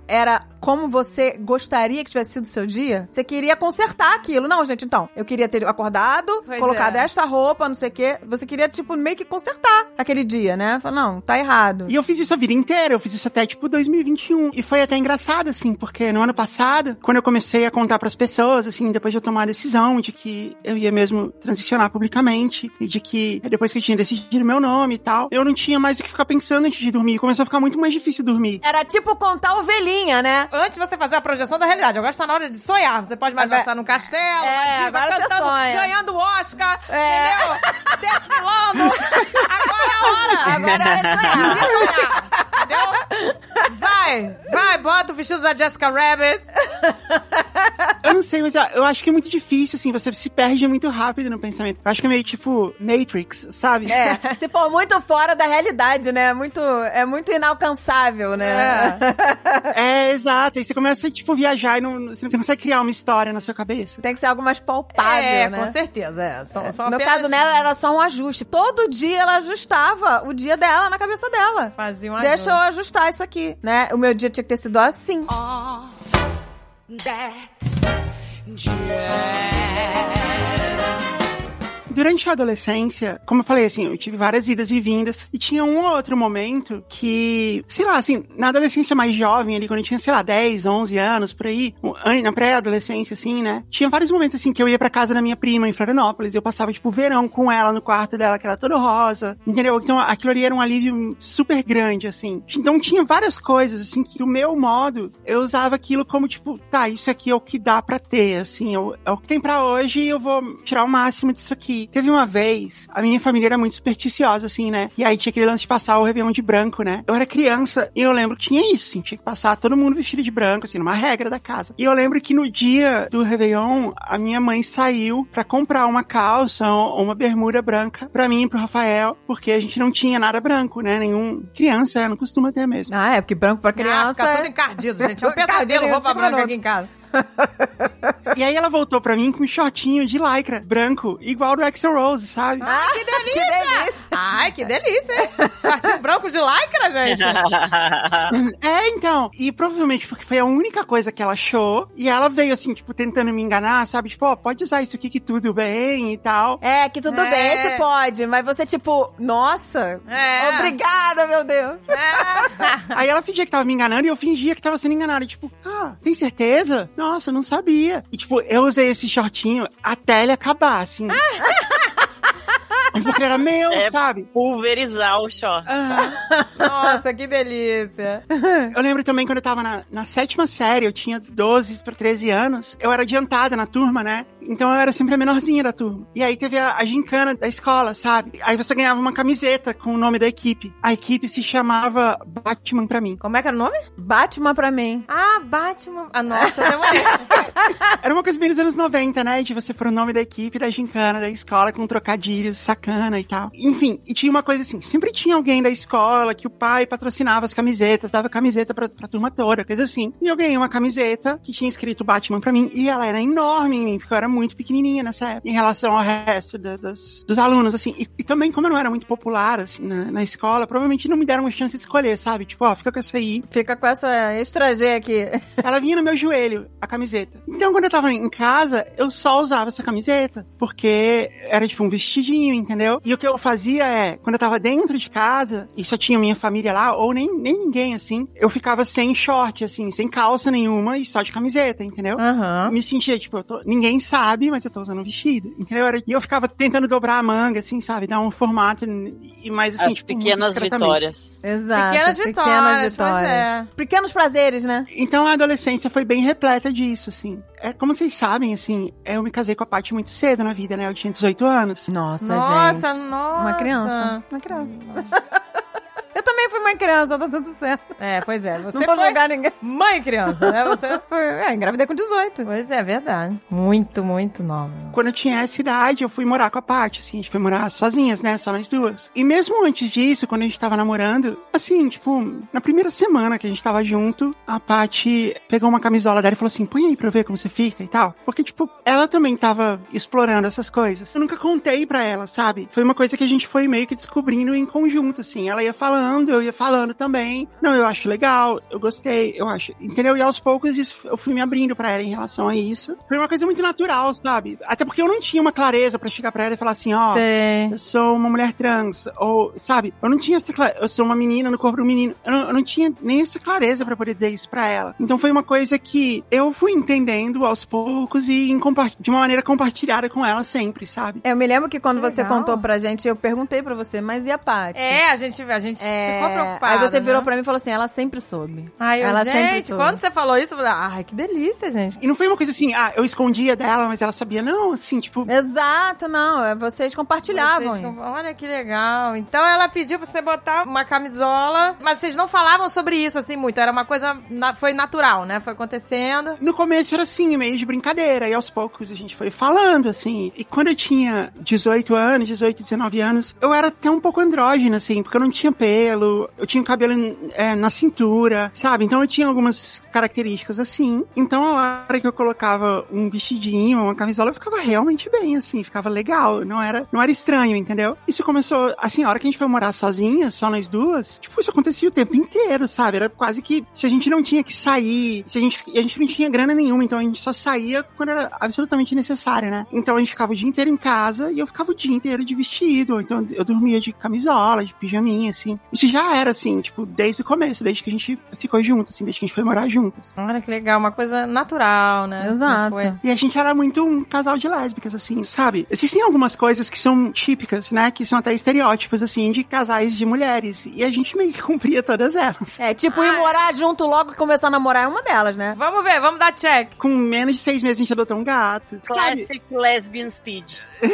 Era como você gostaria que tivesse sido o seu dia? Você queria consertar aquilo. Não, gente, então. Eu queria ter acordado, Pois colocado é. esta roupa, não sei o quê. Você queria, tipo, meio que consertar aquele dia, né? Falar, não, tá errado. E eu fiz isso a vida inteira, eu fiz isso até tipo 2021. E foi até engraçado, assim, porque no ano passado, quando eu comecei a contar pras pessoas, assim, depois de eu tomar a decisão de que eu ia mesmo transicionar publicamente, e de que depois que eu tinha decidido meu nome e tal, eu não tinha mais o que ficar pensando antes de dormir. Começou a ficar muito mais difícil dormir. Era tipo contar ovelhinha, né? Antes de você fazer a projeção da realidade, agora está na hora de sonhar. Você pode imaginar Agora- num castelo, É, uma agora você cantando, sonha. ganhando Oscar, É. entendeu? Desfilando. Agora é a hora. Agora é hora de sonhar. De sonhar, entendeu? Vai, vai, bota o vestido da Jessica Rabbit. Eu não sei, mas eu- eu acho que é muito difícil, assim, você se perde muito rápido no pensamento. Eu acho que é meio tipo Matrix, sabe? É, se for muito fora da realidade, né? Muito, é muito inalcançável, né? É, exato. Aí você começa a, tipo, viajar e não, você não consegue criar uma história na sua cabeça. Tem que ser algo mais palpável, é, né? com certeza. É. São, são No apenas- caso dela, era só um ajuste. Todo dia ela ajustava o dia dela na cabeça dela. Fazia um Deixa eu ajuste. ajustar isso aqui, né? O meu dia tinha que ter sido assim. all that jazz. Durante a adolescência, como eu falei, assim, eu tive várias idas e vindas. E tinha um ou outro momento que, sei lá, assim, na adolescência mais jovem ali, quando eu tinha, sei lá, 10, 11 anos, por aí, na pré-adolescência, assim, né? Tinha vários momentos, assim, que eu ia pra casa da minha prima em Florianópolis. Eu passava, tipo, o verão com ela no quarto dela, que era todo rosa. Entendeu? Então aquilo ali era um alívio super grande, assim. Então tinha várias coisas, assim, que do meu modo, eu usava aquilo como, tipo, tá, isso aqui é o que dá pra ter, assim, é o que tem pra hoje e eu vou tirar o máximo disso aqui. Teve uma vez, a minha família era muito supersticiosa, assim, né? E aí tinha aquele lance de passar o Réveillon de branco, né? Eu era criança e eu lembro que tinha isso, assim, tinha que passar todo mundo vestido de branco, assim, numa regra da casa. E eu lembro que no dia do Réveillon, a minha mãe saiu pra comprar uma calça ou uma bermuda branca pra mim e pro Rafael, porque a gente não tinha nada branco, né? Nenhum criança, né? não costuma ter mesmo. Ah, é, porque branco pra Ah, criança. fica é- tudo encardido, [LAUGHS] gente. É um pesadelo roupa branca aqui em casa. E aí ela voltou pra mim com um shortinho de lycra branco, igual do Axel Rose, sabe? Ah, que [LAUGHS] delícia! Ai, que delícia, hein? Shortinho branco de lycra, gente. [LAUGHS] É, então. E provavelmente porque foi a única coisa que ela achou. E ela veio assim, tipo, tentando me enganar, sabe? Tipo, ó, pode usar isso aqui que tudo bem e tal. É, que tudo É. bem, esse pode, mas você, tipo, nossa, É. obrigada, meu Deus. É. [LAUGHS] Aí ela fingia que tava me enganando e eu fingia que tava sendo enganada. Tipo, ah, tem certeza? Nossa, eu não sabia. E tipo, eu usei esse shortinho até ele acabar, assim. [LAUGHS] Porque era meu, É. sabe? Pulverizar o short. Nossa, que delícia. Eu lembro também quando eu tava na, na sétima série, eu tinha 12 pra 13 anos, eu era adiantada na turma, né? Então eu era sempre a menorzinha da turma. E aí teve a, a gincana da escola, sabe? Aí você ganhava uma camiseta com o nome da equipe. A equipe se chamava Batman pra mim. Como é que era o nome? Batman pra mim. Ah, Batman. Ah, nossa, demorei. [LAUGHS] Era uma coisa bem dos anos 90, né? De você pôr o nome da equipe da gincana da escola com trocadilhos, sacana e tal. Enfim, e tinha uma coisa assim, sempre tinha alguém da escola que o pai patrocinava as camisetas, dava camiseta pra, pra turma toda, coisa assim. E eu ganhei uma camiseta que tinha escrito Batman pra mim, e ela era enorme em mim, porque eu era muito pequenininha nessa época, em relação ao resto da- das, dos alunos, assim. E, e também, como eu não era muito popular, assim, na, na escola, provavelmente não me deram uma chance de escolher, sabe? Tipo, ó, fica com essa aí, Fica com essa extra G aqui. [LAUGHS] ela vinha no meu joelho, a camiseta. Então, quando eu tava em casa, eu só usava essa camiseta. Porque era tipo um vestidinho, entendeu? E o que eu fazia é, quando eu tava dentro de casa, e só tinha minha família lá, ou nem, nem ninguém assim, eu ficava sem short, assim, sem calça nenhuma e só de camiseta, entendeu? Eu me sentia, tipo, eu tô- ninguém sabe, mas eu tô usando um vestido, entendeu? E eu ficava tentando dobrar a manga, assim, sabe? Dar um formato e mais assim, As tipo, pequenas vitórias. Exato. Pequenas vitórias, pois é. Pequenos prazeres, né? Então a adolescência foi bem repleta disso, assim. É, como vocês sabem, assim, eu me casei com a Paty muito cedo na vida, né? Eu tinha 18 anos. Nossa, Nossa, gente. nossa. Uma criança. Uma criança. [LAUGHS] Eu também fui mãe criança, tá tudo certo. É, pois é. Você Não vou foi julgar ninguém. mãe criança, né? Você... [LAUGHS] Foi- É, engravidei com 18. Pois é, verdade. Muito, muito nova. Quando eu tinha essa idade, eu fui morar com a Paty, assim, a gente foi morar sozinhas, né, só nós duas. E mesmo antes disso, quando a gente tava namorando, assim, tipo, na primeira semana que a gente tava junto, a Paty pegou uma camisola dela e falou assim, põe aí pra eu ver como você fica e tal. Porque, tipo, ela também tava explorando essas coisas. Eu nunca contei pra ela, sabe? Foi uma coisa que a gente foi meio que descobrindo em conjunto, assim. Ela ia falando, eu ia falando também. Não, eu acho legal, eu gostei, eu acho, entendeu? E aos poucos isso, eu fui me abrindo pra ela em relação a isso. Foi uma coisa muito natural, sabe? Até porque eu não tinha uma clareza pra chegar pra ela e falar assim, ó, Sei. eu sou uma mulher trans, ou, sabe? Eu não tinha essa clareza, eu sou uma menina no corpo de um menino. Eu não, eu não tinha nem essa clareza pra poder dizer isso pra ela. Então foi uma coisa que eu fui entendendo aos poucos e de uma maneira compartilhada com ela sempre, sabe? Eu me lembro que quando Que você legal. contou pra gente, eu perguntei pra você, mas e a Paty? É, a gente, a gente É, ficou preocupada. Aí você virou né? pra mim e falou assim, ela sempre soube. Ai, eu, ela sempre gente, soube. quando você falou isso, eu falei, ai, que delícia, gente. E não foi uma coisa assim, ah, eu escondia dela, mas ela sabia. Não, assim, tipo, Exato, não, é, vocês compartilhavam Vocês isso. com- Olha que legal. Então ela pediu pra você botar uma camisola, mas vocês não falavam sobre isso assim muito. Era uma coisa, na- foi natural, né? Foi acontecendo. No começo era assim, meio de brincadeira, e aos poucos a gente foi falando, assim. E quando eu tinha 18 anos, 18, 19 anos, eu era até um pouco andrógena, assim, porque eu não tinha pelo, eu tinha cabelo é, na cintura, sabe? Então eu tinha algumas características assim. Então a hora que eu colocava um vestidinho, uma camisola, eu ficava realmente bem, assim, ficava legal. Não era, não era estranho, entendeu? Isso começou, assim, a hora que a gente foi morar sozinha, só nós duas, tipo, isso acontecia o tempo inteiro, sabe? Era quase que se a gente não tinha que sair, se a gente, a gente não tinha grana nenhuma, então a gente só saía quando era absolutamente necessário, né? Então a gente ficava o dia inteiro em casa e eu ficava o dia inteiro de vestido, então eu dormia de camisola, de pijaminha, assim. Isso já era, assim, tipo, desde o começo, desde que a gente ficou junto, assim, desde que a gente foi morar juntas. Olha que legal, uma coisa natural, né? Exato. E a gente era muito um casal de lésbicas, assim, sabe? Existem algumas coisas que são típicas, né? Que são até estereótipos, assim, de casais de mulheres. E a gente meio que [LAUGHS] cumpria todas elas. É, tipo, ir morar junto logo e começar a namorar é uma delas, né? Vamos ver, vamos dar check. Com menos de seis meses a gente adotou um gato. Sabe? Classic lesbian speed. [LAUGHS]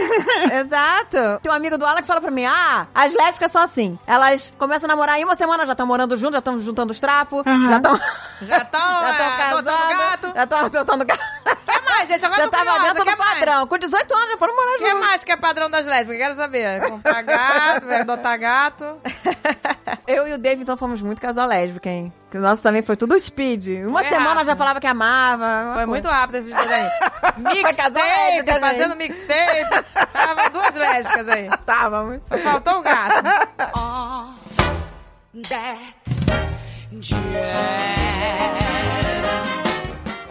Exato. Tem um amigo do Alan que fala pra mim, ah, as lésbicas são assim. Elas começam a namorar em uma semana, já estão morando juntos, já estão juntando os trapos, Aham. já estão Já estão já tão é, adotando casando, gato. já estão adotando gato. que mais, gente? Agora Já eu tô tava curiosa, dentro do mais? padrão. Com 18 anos já foram morar O que juntos. mais que é padrão das lésbicas? Quero saber. Comprar gato, vai adotar gato. [LAUGHS] Eu e o Dave, então, fomos muito casal lésbico, hein? Que o nosso também foi tudo speed. Uma Foi semana rápido. já falava que amava. Foi coisa. muito rápido esses dias aí. [LAUGHS] Mixtape, fazendo mixtape. Tava duas lésbicas aí. [LAUGHS] Távamos. Só faltou o gato. all that jazz.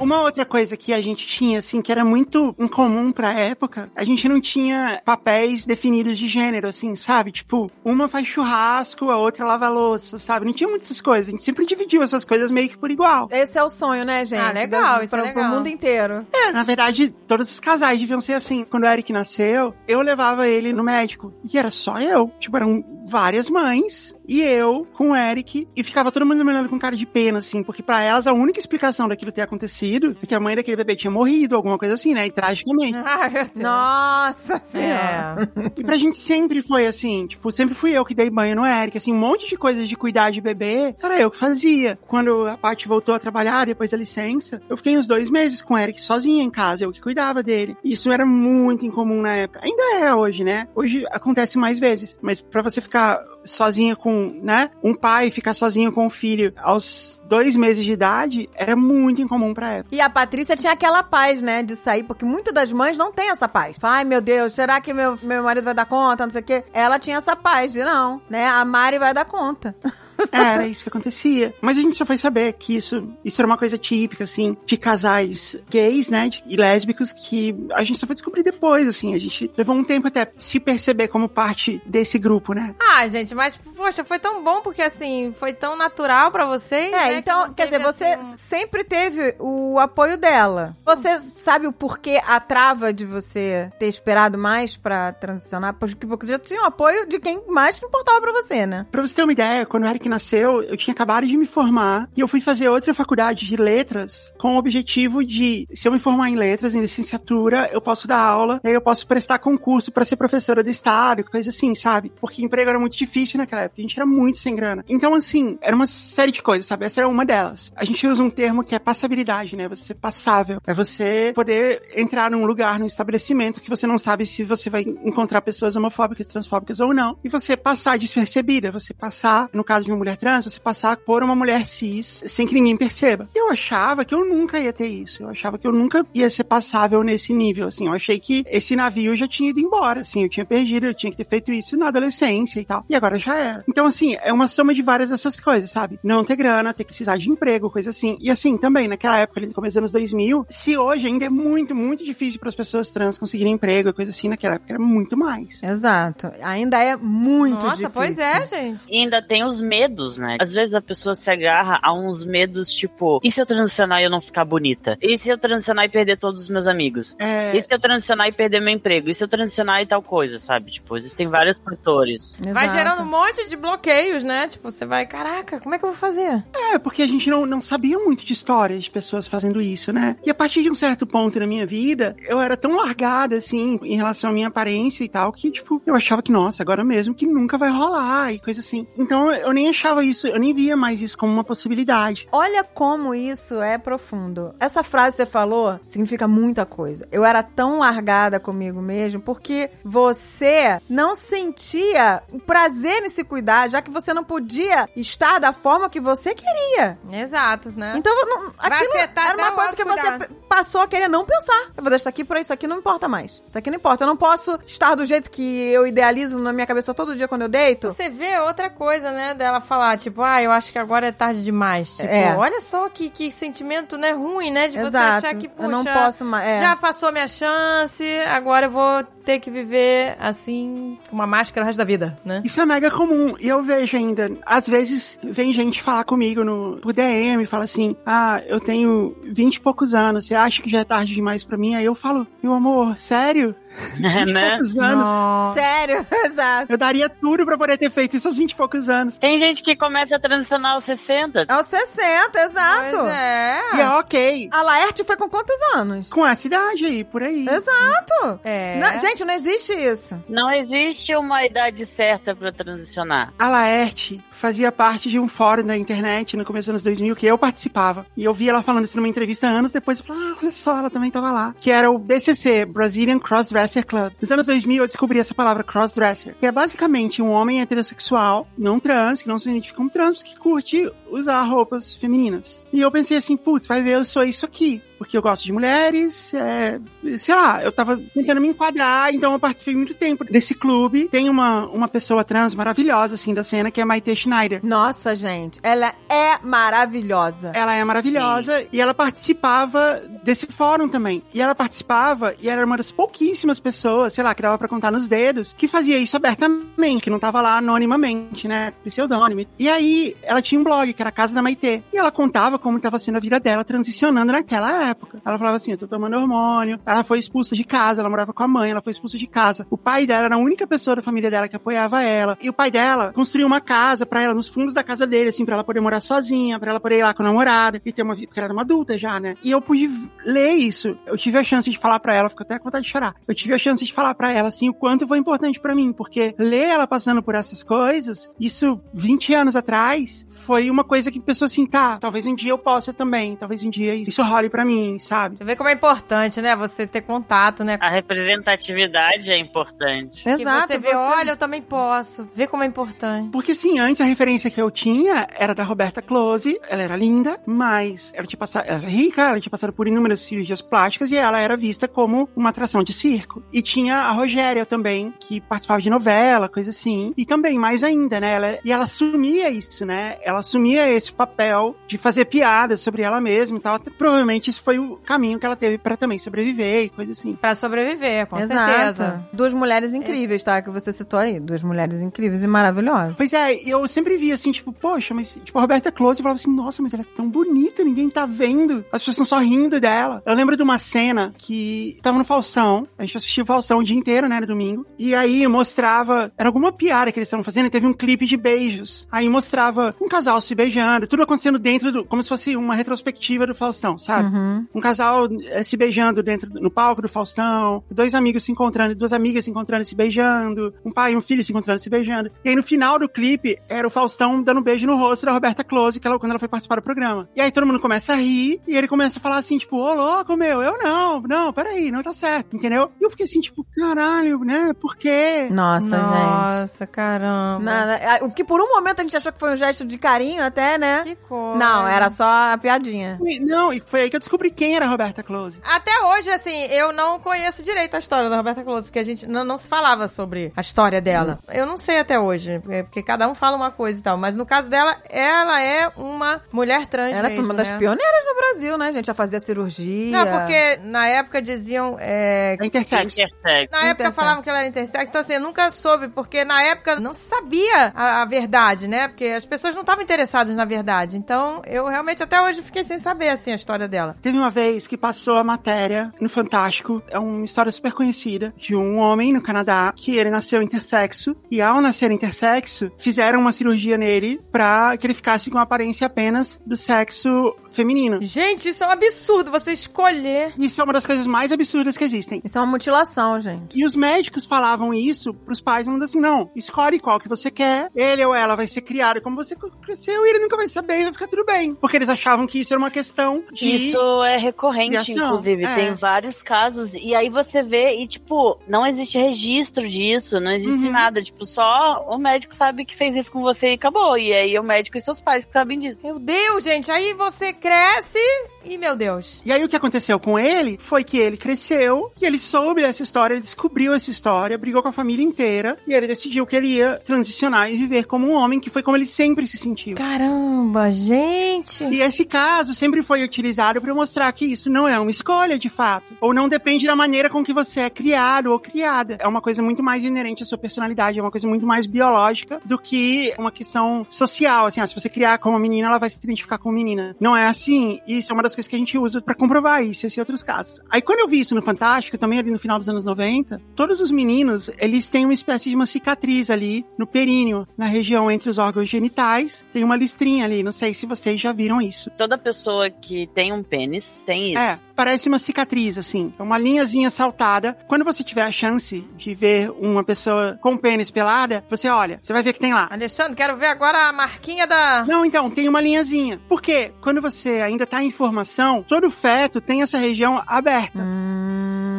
Uma outra coisa que a gente tinha, assim, que era muito incomum pra época, a gente não tinha papéis definidos de gênero, assim, sabe? Tipo, uma faz churrasco, a outra lava a louça, sabe? Não tinha muitas essas coisas. A gente sempre dividiu essas coisas meio que por igual. Esse é o sonho, né, gente? Ah, legal, isso é pro, legal. Pro mundo inteiro. É, na verdade, todos os casais deviam ser assim. Quando o Eric nasceu, eu levava ele no médico. E era só eu. Tipo, eram várias mães e eu com o Eric. E ficava todo mundo me olhando com cara de pena, assim. Porque pra elas, a única explicação daquilo ter acontecido é que a mãe daquele bebê tinha morrido, alguma coisa assim, né? E tragicamente. [LAUGHS] Nossa senhora. É. E pra gente sempre foi assim, tipo, sempre fui eu que dei banho no Eric, assim, um monte de coisas de cuidar de bebê, era eu que fazia. Quando a Paty voltou a trabalhar, depois da licença, eu fiquei uns dois meses com o Eric sozinha em casa, eu que cuidava dele. Isso era muito incomum na época. Ainda é hoje, né? Hoje acontece mais vezes, mas pra você ficar sozinha com, né, um pai ficar sozinho com o filho aos dois meses de idade, era muito incomum pra época. E a Patrícia tinha aquela paz, né, de sair, porque muitas das mães não têm essa paz. Ai, meu Deus, será que meu, meu marido vai dar conta? Não sei o quê. Ela tinha essa paz de não, né? A Mari vai dar conta. [LAUGHS] [LAUGHS] Era isso que acontecia. Mas a gente só foi saber que isso, isso era uma coisa típica, assim, de casais gays, né, de- e lésbicos, que a gente só foi descobrir depois, assim. A gente levou um tempo até se perceber como parte desse grupo, né? Ah, gente, mas, poxa, foi tão bom porque, assim, foi tão natural pra vocês, É, né, que então, não quer dizer, você assim, sempre teve o apoio dela. Você sabe o porquê a trava de você ter esperado mais pra transicionar? Porque porque você já tinha o apoio de quem mais que importava pra você, né? Pra você ter uma ideia, quando o Eric nasceu, eu tinha acabado de me formar e eu fui fazer outra faculdade de letras com o objetivo de, se eu me formar em letras, em licenciatura, eu posso dar aula, e aí eu posso prestar concurso para ser professora do estado, coisa assim, sabe? Porque emprego era muito difícil naquela época, a gente era muito sem grana. Então, assim, era uma série de coisas, sabe? Essa era uma delas. A gente usa um termo que é passabilidade, né? Você ser passável. É você poder entrar num lugar, num estabelecimento que você não sabe se você vai encontrar pessoas homofóbicas, transfóbicas ou não. E você passar despercebida, você passar, no caso de uma mulher trans, você passar por uma mulher cis sem que ninguém perceba. Eu achava que eu nunca ia ter isso. Eu achava que eu nunca ia ser passável nesse nível, assim. Eu achei que esse navio já tinha ido embora, assim. Eu tinha perdido, eu tinha que ter feito isso na adolescência e tal. E agora já era. Então, assim, é uma soma de várias dessas coisas, sabe? Não ter grana, ter que precisar de emprego, coisa assim. E assim, também, naquela época, ali no começo dos anos 2000, se hoje ainda é muito, muito difícil para as pessoas trans conseguirem emprego, coisa assim, naquela época era muito mais. Exato. Ainda é muito Nossa, difícil. pois é, gente. E ainda tem os medos, né? Às vezes a pessoa se agarra a uns medos, tipo, e se eu transicionar e eu não ficar bonita? E se eu transicionar e perder todos os meus amigos? É, E se eu transicionar e perder meu emprego? E se eu transicionar e tal coisa, sabe? Tipo, existem vários fatores. Vai Exato. gerando um monte de bloqueios, né? Tipo, você vai, caraca, como é que eu vou fazer? É, porque a gente não, não sabia muito de histórias de pessoas fazendo isso, né? E a partir de um certo ponto na minha vida, eu era tão largada, assim, em relação à minha aparência e tal, que, tipo, eu achava que, nossa, agora mesmo que nunca vai rolar e coisa assim. Então eu nem achava isso, eu nem via mais isso como uma possibilidade. Olha como isso é profundo. Essa frase que você falou significa muita coisa. Eu era tão largada comigo mesmo porque você não sentia o prazer em se cuidar, já que você não podia estar da forma que você queria. Exato, né? Então, não, Vai aquilo era uma coisa que você passou a querer não pensar. Eu vou deixar isso aqui por isso aqui não importa mais. Isso aqui não importa. Eu não posso estar do jeito que eu idealizo na minha cabeça todo dia quando eu deito. Você vê outra coisa, né, dela falar, tipo, ah, eu acho que agora é tarde demais. Tipo, É. olha só que, que sentimento, né, ruim, né, de você Exato. achar que, puxa, eu não posso mais. É. já passou a minha chance, agora eu vou ter que viver assim, com uma máscara o resto da vida, né? Isso é mega comum. E eu vejo ainda, às vezes vem gente falar comigo no, por DM, fala assim: Ah, eu tenho 20 e poucos anos, você acha que já é tarde demais pra mim? Aí eu falo, meu amor, sério? 20 e né? poucos anos. Nossa. Sério, [LAUGHS] exato. Eu daria tudo pra poder ter feito isso aos 20 e poucos anos. Tem gente que começa a transicionar aos 60. Aos 60, exato. Pois é. E é ok. A Laerte foi com quantos anos? Com essa idade aí, por aí. Exato. É. Não, gente, não existe isso. Não existe uma idade certa pra transicionar. A Laerte fazia parte de um fórum da internet no começo dos anos 2000 que eu participava. E eu vi ela falando isso numa entrevista anos depois. Eu falei, ah, olha só, ela também tava lá. Que era o BCC, Brazilian Crossdresser Club. Nos anos 2000 eu descobri essa palavra crossdresser, que é basicamente um homem heterossexual, não trans, que não se identifica como trans, que curte usar roupas femininas. E eu pensei assim, putz, vai ver, eu sou isso aqui. Porque eu gosto de mulheres, é, sei lá, eu tava tentando me enquadrar, então eu participei muito tempo desse clube. Tem uma, uma pessoa trans maravilhosa, assim, da cena, que é a Maite Schneider. Nossa, gente, ela é maravilhosa. Ela é maravilhosa e ela participava desse fórum também. E ela participava e era uma das pouquíssimas pessoas, sei lá, que dava pra contar nos dedos, que fazia isso abertamente, que não tava lá anonimamente, né? Pseudônimo. E aí ela tinha um blog, que era a Casa da Maitê. E ela contava como tava sendo a vida dela transicionando naquela época. Ela falava assim: eu tô tomando hormônio. Ela foi expulsa de casa, ela morava com a mãe, ela foi expulsa de casa. O pai dela era a única pessoa da família dela que apoiava ela. E o pai dela construiu uma casa pra ela, nos fundos da casa dele, assim, pra ela poder morar sozinha, pra ela poder ir lá com o namorado e ter uma vida, porque ela era uma adulta já, né? E eu pude ler isso. Eu tive a chance de falar pra ela, fico até com vontade de chorar. Eu tive a chance de falar pra ela, assim, o quanto foi importante pra mim, porque ler ela passando por essas coisas, isso 20 anos atrás, foi uma coisa que pessoa assim, tá, talvez um dia eu possa também, talvez um dia isso role pra mim, sabe? Você vê como é importante, né? Você ter contato, né? A representatividade é importante. Que Exato. você vê, olha, eu também posso. Vê como é importante. Porque assim, antes a referência que eu tinha era da Roberta Close, ela era linda, mas ela tinha passado, ela era rica, ela tinha passado por inúmeras cirurgias plásticas e ela era vista como uma atração de circo. E tinha a Rogéria também, que participava de novela, coisa assim. E também, mais ainda, né? Ela, e ela assumia isso, né? Ela assumia esse papel de fazer piadas sobre ela mesma e tal. Até, provavelmente isso foi foi o caminho que ela teve pra também sobreviver e coisa assim. Pra sobreviver, com Exato. certeza. Duas mulheres incríveis, tá? Que você citou aí. Duas mulheres incríveis e maravilhosas. Pois é, eu sempre vi assim, tipo, poxa, mas tipo, a Roberta Close falava assim, nossa, mas ela é tão bonita, ninguém tá vendo. As pessoas estão só rindo dela. Eu lembro de uma cena que tava no Faustão, a gente assistiu o Faustão o dia inteiro, né, no domingo, e aí mostrava, era alguma piada que eles estavam fazendo, e teve um clipe de beijos. Aí mostrava um casal se beijando, tudo acontecendo dentro do, como se fosse uma retrospectiva do Faustão, sabe? Uhum. Um casal eh, se beijando dentro no palco do Faustão, dois amigos se encontrando, duas amigas se encontrando e se beijando, um pai e um filho se encontrando e se beijando. E aí no final do clipe era o Faustão dando um beijo no rosto da Roberta Close, que ela, quando ela foi participar do programa. E aí todo mundo começa a rir e ele começa a falar assim, tipo, ô louco meu, eu não, não, peraí, não tá certo, entendeu? E eu fiquei assim, tipo, caralho, né? Por quê? Nossa, gente. Nossa, caramba. Nada. Ah, O que por um momento a gente achou que foi um gesto de carinho até, né? Que coisa. Não, era só a piadinha. E- Não, e foi aí que eu descobri quem era a Roberta Close. Até hoje, assim, eu não conheço direito a história da Roberta Close, porque a gente não, não se falava sobre a história dela. Eu não sei até hoje, porque, cada um fala uma coisa e tal. Mas no caso dela, ela é uma mulher trans. Ela foi uma das né? pioneiras no Brasil, né, gente? A fazer cirurgia. Não, porque na época diziam. é, É intersex. Intersex. Na época Intersex. falavam que ela era intersex, então assim, eu nunca soube, porque na época não se sabia a, a verdade, né? Porque as pessoas não estavam interessadas na verdade. Então, eu realmente até hoje fiquei sem saber, assim, a história dela. Teve uma vez que passou a matéria no Fantástico, é uma história super conhecida, de um homem no Canadá que ele nasceu intersexo e ao nascer intersexo, fizeram uma cirurgia nele pra que ele ficasse com a aparência apenas do sexo feminino. Gente, isso é um absurdo, você escolher. Isso é uma das coisas mais absurdas que existem. Isso é uma mutilação, gente. E os médicos falavam isso pros pais, falando assim, não, escolhe qual que você quer, ele ou ela vai ser criado como você cresceu e ele nunca vai saber e vai ficar tudo bem. Porque eles achavam que isso era uma questão de... Isso é recorrente, Criação, inclusive. é. Tem vários casos. E aí você vê, e tipo, não existe registro disso, não existe Uhum. nada. Tipo, só o médico sabe que fez isso com você e acabou. E aí o médico e seus pais que sabem disso. Meu Deus, gente, aí você cresce e, meu Deus. E aí o que aconteceu com ele foi que ele cresceu e ele soube dessa história, ele descobriu essa história, brigou com a família inteira e ele decidiu que ele ia transicionar e viver como um homem, que foi como ele sempre se sentiu. Caramba, gente. E esse caso sempre foi utilizado para mostrar que isso não é uma escolha de fato, ou não depende da maneira com que você é criado ou criada. É uma coisa muito mais inerente à sua personalidade, é uma coisa muito mais biológica do que uma questão social. Assim, ah, se você criar como menina, ela vai se identificar como menina. Não é assim. Isso é uma das coisas que a gente usa para comprovar isso, esse e outros casos. Aí quando eu vi isso no Fantástico, também ali no final dos anos 90, todos os meninos, eles têm uma espécie de uma cicatriz ali no períneo, na região entre os órgãos genitais, tem uma listrinha ali, não sei se vocês já viram isso. Toda pessoa que tem um pênis tem isso. É, parece uma cicatriz, assim. É uma linhazinha saltada. Quando você tiver a chance de ver uma pessoa com pênis pelada, você olha, você vai ver que tem lá. Alexandre, quero ver agora a marquinha da. Não, então, tem uma linhazinha. Porque quando você ainda tá em formação, todo feto tem essa região aberta. Hum.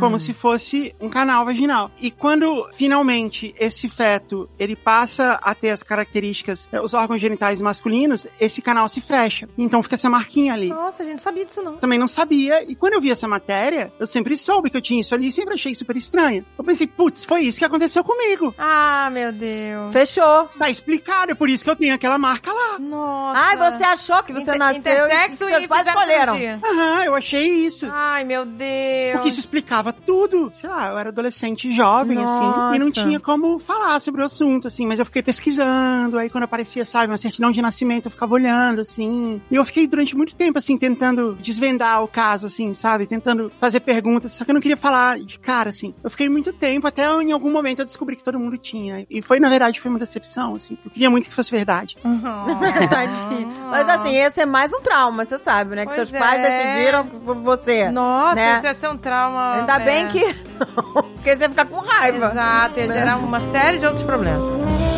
Como se fosse um canal vaginal. E quando finalmente esse feto ele passa a ter as características, eh, os órgãos genitais masculinos, esse canal se fecha. Então fica essa marquinha ali. Nossa, gente, não sabia disso não. também não sabia. E quando eu vi essa matéria, eu sempre soube que eu tinha isso ali e sempre achei super estranho. Eu pensei, putz, foi isso que aconteceu comigo. Ah, meu Deus. Fechou. Tá explicado, é por isso que eu tenho aquela marca lá. Nossa. Ai, você achou que você Inter- nasceu intersexo e seus e pais fizeram escolheram. Aham, eu achei isso. Ai, meu Deus. Porque isso explicava tudo. Sei lá, eu era adolescente jovem, assim, e não Nossa. tinha como falar sobre o assunto, assim, mas eu fiquei pesquisando, aí quando aparecia, sabe, uma certidão de nascimento, eu ficava olhando, assim. E eu fiquei durante muito tempo, assim, tentando desvendar o caso, assim, sabe? Tentando fazer perguntas, só que eu não queria falar de cara, assim. Eu fiquei muito tempo, até em algum momento eu descobri que todo mundo tinha. E foi, na verdade, foi uma decepção, assim. Eu queria muito que fosse verdade. [LAUGHS] Tadinho. Mas assim, esse é mais um trauma, você sabe, né? Que Pois seus pais é. decidiram por você. Nossa, né? isso ia ser um trauma. Ainda é. Bem que. [LAUGHS] Porque você ia ficar com raiva. Exato, ia gerar uma série de outros problemas.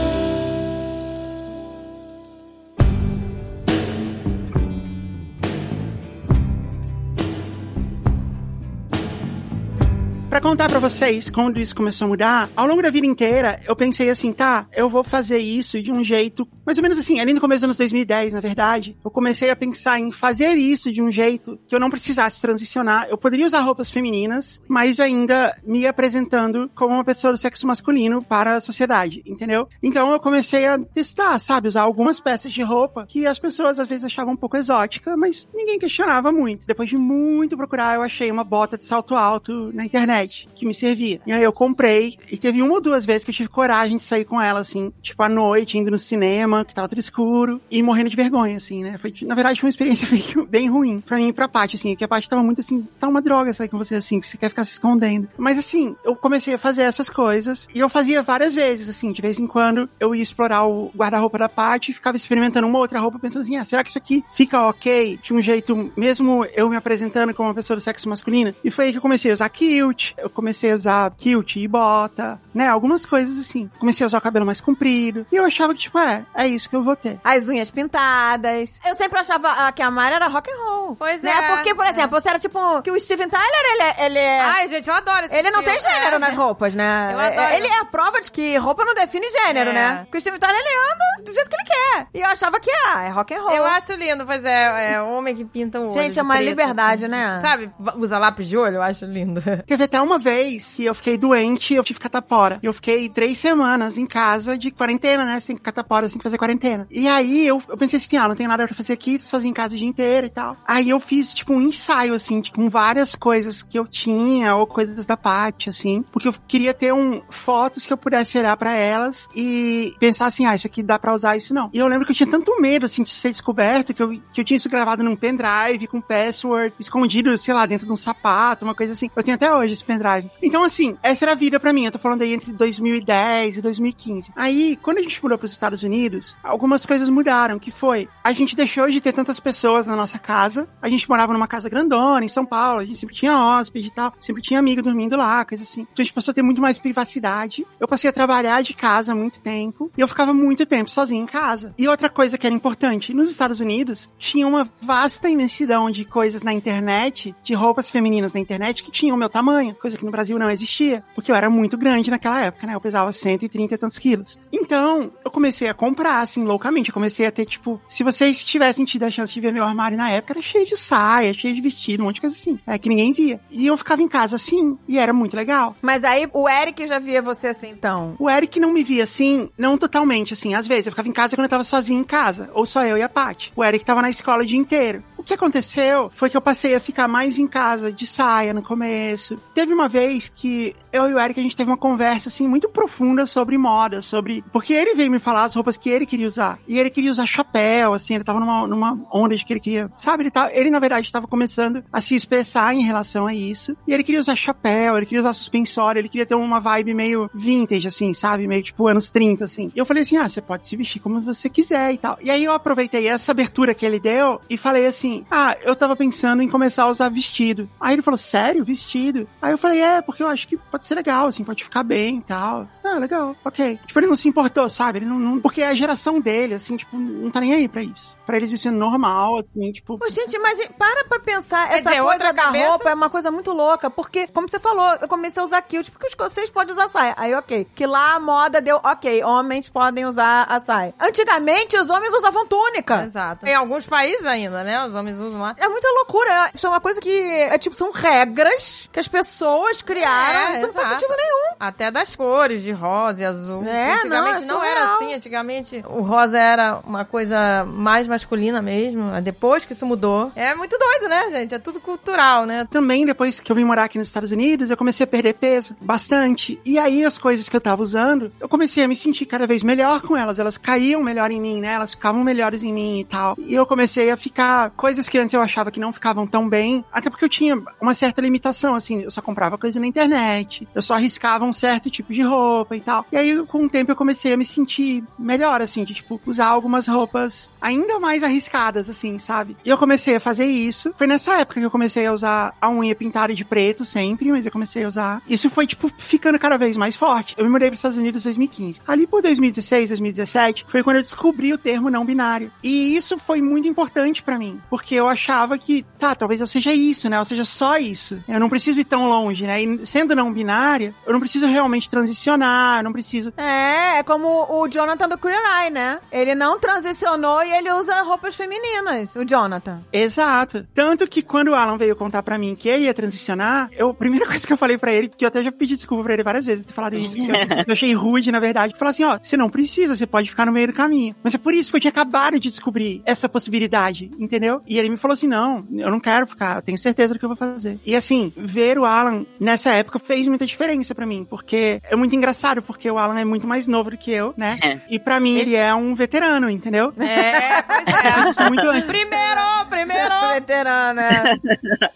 Pra contar pra vocês, quando isso começou a mudar, ao longo da vida inteira, eu pensei assim, tá, eu vou fazer isso de um jeito, mais ou menos assim, ali no começo dos anos 2010, na verdade, eu comecei a pensar em fazer isso de um jeito que eu não precisasse transicionar. Eu poderia usar roupas femininas, mas ainda me apresentando como uma pessoa do sexo masculino para a sociedade, entendeu? Então eu comecei a testar, sabe, usar algumas peças de roupa que as pessoas às vezes achavam um pouco exótica, mas ninguém questionava muito. Depois de muito procurar, eu achei uma bota de salto alto na internet que me servia. E aí eu comprei e teve uma ou duas vezes que eu tive coragem de sair com ela, assim, tipo à noite, indo no cinema, que tava tudo escuro, e morrendo de vergonha, assim, né? Foi, na verdade, foi uma experiência [LAUGHS] bem, ruim pra mim e pra Paty, assim, que a Paty tava muito assim, tá uma droga sair com você, assim, que você quer ficar se escondendo. Mas assim, eu comecei a fazer essas coisas e eu fazia várias vezes, assim, de vez em quando eu ia explorar o guarda-roupa da Paty e ficava experimentando uma outra roupa, pensando assim, ah, será que isso aqui fica ok de um jeito, mesmo eu me apresentando como uma pessoa do sexo masculino? E foi aí que eu comecei a usar kilt, eu comecei a usar kilt e bota, né? Algumas coisas assim. Comecei a usar o cabelo mais comprido. E eu achava que, tipo, é, é isso que eu vou ter. As unhas pintadas. Eu sempre achava ah, que a Mari era rock and roll. Pois né? é. Porque, por exemplo, você era tipo que o Steven Tyler, ele, é- ele é. Ai, gente, eu adoro esse ele não tem gênero É. nas roupas, né? Eu adoro. Ele é a prova de que roupa não define gênero, É. né? Porque o Steven Tyler, ele anda do jeito que ele quer. E eu achava que, ah, é rock and roll. Eu acho lindo, pois é, é homem que pinta o olho. Gente, de é uma preto, liberdade, assim. né? Sabe, usa lápis de olho, eu acho lindo. Teve até uma vez que eu fiquei doente eu tive catapora. Eu fiquei três semanas em casa de quarentena, né? Sem catapora, sem fazer quarentena. E aí eu, eu pensei assim, ah, não tem nada pra fazer aqui, tô sozinho em casa o dia inteiro e tal. Aí eu fiz, tipo, um ensaio, assim, tipo, com várias coisas que eu tinha, ou coisas da Paty, assim. Porque eu queria ter um, fotos que eu pudesse olhar pra elas e pensar assim, ah, isso aqui dá pra usar, isso não. E eu lembro que eu tinha tanto medo, assim, de ser descoberto, que eu, que eu tinha isso gravado num pendrive, com password, escondido, sei lá, dentro de um sapato, uma coisa assim. Eu tenho até hoje esse pendrive. Então, assim, essa era a vida pra mim. Eu tô falando aí entre 2010 e 2015. Aí, quando a gente mudou pros Estados Unidos, algumas coisas mudaram, que foi, a gente deixou de ter tantas pessoas na nossa casa. A gente morava numa casa grandona, em São Paulo, a gente sempre tinha hóspede e tal, sempre tinha amigo dormindo lá, coisa assim. Então a gente passou a ter muito mais privacidade. Eu passei a trabalhar de casa muito tempo, e eu ficava muito tempo sozinho em casa. E outra coisa que era importante, nos Estados Unidos, tinha uma vasta imensidão de coisas na internet, de roupas femininas na internet, que tinham o meu tamanho, coisa que no Brasil não existia, porque eu era muito grande naquela época, né? Eu pesava 130 e tantos quilos. Então, eu comecei a comprar, assim, loucamente. Eu comecei a ter, tipo, se vocês tivessem tido a chance de ver meu armário na época, era cheio de saia, cheio de vestido, um monte de coisa assim. É que ninguém via. E eu ficava em casa assim, e era muito legal. Mas aí o Eric já via você assim, então. O Eric não me via assim, não totalmente assim. Às vezes eu ficava em casa quando eu tava sozinho em casa, ou só eu e a Paty. O Eric tava na escola o dia inteiro. O que aconteceu foi que eu passei a ficar mais em casa de saia no começo. Teve uma vez que eu e o Eric a gente teve uma conversa assim muito profunda sobre moda, sobre porque ele veio me falar as roupas que ele queria usar. E ele queria usar chapéu, assim, ele tava numa, numa onda de que ele queria, sabe, ele tá, ele na verdade estava começando a se expressar em relação a isso. E ele queria usar chapéu, ele queria usar suspensório, ele queria ter uma vibe meio vintage assim, sabe, meio tipo anos 30 assim. E eu falei assim: "Ah, você pode se vestir como você quiser" e tal. E aí eu aproveitei essa abertura que ele deu e falei assim: "Ah, eu tava pensando em começar a usar vestido". Aí ele falou: "Sério, vestido?". Aí eu falei: "É, porque eu acho que pode ser legal, assim, pode ficar bem e tal". Ah, legal. OK. Tipo, ele não se importou, sabe? Ele não, não porque é a geração dele, assim, tipo, não tá nem aí pra isso. Pra eles isso é normal, assim, tipo, Pô, gente, mas para pra pensar, Quer essa dizer, coisa outra da cabeça- roupa é uma coisa muito louca, porque, como você falou, eu comecei a usar kilt porque os escocês podem usar saia. Aí, ok. Que lá a moda deu, ok, homens podem usar a saia. Antigamente, os homens usavam túnica. Exato. Em alguns países ainda, né? Os homens usam lá. É muita loucura. Isso é uma coisa que, é tipo, são regras que as pessoas criaram. É, isso não faz sentido nenhum. Até das cores, de rosa e azul. É, antigamente não, é não, era assim. Antigamente o rosa era uma coisa mais masculina mesmo. Depois que isso mudou. É muito doido, né, gente? É tudo cultural, né? Também, depois que eu vim morar aqui nos Estados Unidos, eu comecei a perder peso bastante. E aí, as coisas que eu tava usando, eu comecei a me sentir cada vez melhor com elas. Elas caíam melhor em mim, né? Elas ficavam melhores em mim e tal. E eu comecei a ficar coisas que antes eu achava que não ficavam tão bem, até porque eu tinha uma certa limitação, assim. Eu só comprava coisa na internet, eu só arriscava um certo tipo de roupa e tal. E aí, com o tempo, eu comecei a me sentir melhor, assim, de, tipo, usar algumas roupas ainda mais arriscadas, assim, sabe? E eu comecei a fazer isso. Foi nessa época que eu comecei a usar a unha pintada de preto sempre, mas eu comecei a usar. Isso foi, tipo, ficando cada vez mais forte. Eu me mudei para os Estados Unidos em 2015. Ali por 2016, 2017, foi quando eu descobri o termo não binário. E isso foi muito importante para mim, porque eu achava que, tá, talvez eu seja isso, né? Eu seja só isso. Eu não preciso ir tão longe, né? E sendo não binária, eu não preciso realmente transicionar, eu não preciso. É, é como o Jonathan do Queer Eye, né? Ele não transicionou e ele usa roupas femininas, o Jonathan. Exato. Tanto que quando o Alan veio contar pra mim que ele ia transicionar, eu, a primeira [LAUGHS] coisa que eu falei pra ele, que eu até já pedi desculpa pra ele várias vezes ter falado isso, eu, eu achei rude, na verdade, falar assim, ó, você não precisa, você pode ficar no meio do caminho. Mas é por isso que eu tinha acabado de descobrir essa possibilidade, entendeu? E ele me falou assim, não, eu não quero ficar, eu tenho certeza do que eu vou fazer. E assim, ver o Alan nessa época fez muita diferença pra mim, porque é muito engraçado, porque o Alan é muito mais novo do que eu, né? É. E pra mim ele é um veterano, entendeu? É, pois é. [LAUGHS] É muito antes. Primeiro, primeiro. [LAUGHS] Veterano, é.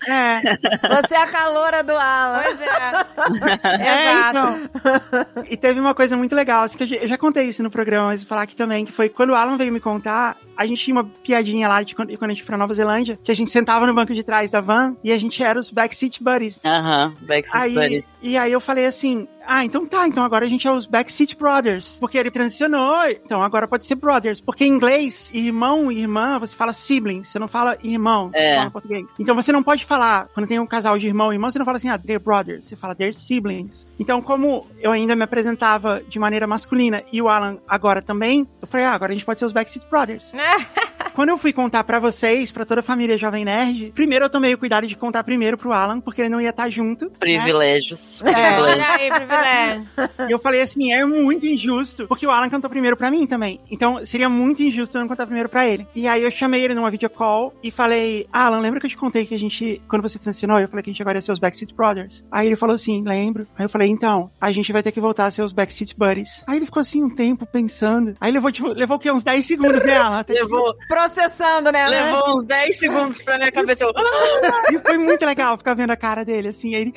É, Você é a caloura do Alan. Pois é. [LAUGHS] É, Exato. então. E teve uma coisa muito legal, assim, que eu já contei isso no programa, mas vou falar aqui também, que foi quando o Alan veio me contar, a gente tinha uma piadinha lá de quando, quando a gente foi pra Nova Zelândia, que a gente sentava no banco de trás da van e a gente era os Backseat Buddies. Aham, Backseat Aí, Buddies. e aí eu falei assim, ah, então tá, então agora a gente é os Backseat Brothers. Porque ele transicionou, então agora pode ser Brothers. Porque em inglês, irmão e irmã, você fala siblings, você não fala irmãos, você É. fala em português. Então você não pode falar, quando tem um casal de irmão e irmã, você não fala assim, ah, they're brothers, você fala they're siblings. Então como eu ainda me apresentava de maneira masculina e o Alan agora também, eu falei, ah, agora a gente pode ser os Backseat Brothers. É. Quando eu fui contar pra vocês, pra toda a família Jovem Nerd, primeiro eu tomei o cuidado de contar primeiro pro Alan, porque ele não ia estar junto. né? Privilégios. É. Privilégios. Olha aí, privilégio. E eu falei assim, é muito injusto, porque o Alan cantou primeiro pra mim também. Então seria muito injusto eu não cantar primeiro pra ele. E aí eu chamei ele numa videocall e falei, Alan, lembra que eu te contei que a gente, quando você transicionou, eu falei que a gente agora ia ser os Backseat Brothers? Aí ele falou assim, lembro. Aí eu falei, então, a gente vai ter que voltar a ser os Backseat Buddies. Aí ele ficou assim um tempo pensando. Aí levou, tipo, levou o quê? Uns 10 segundos, né, Alan? Até que- Levou, Processando, né? levou uns 10 segundos pra minha cabeça. Eu, E foi muito legal ficar vendo a cara dele, assim. Aí ele.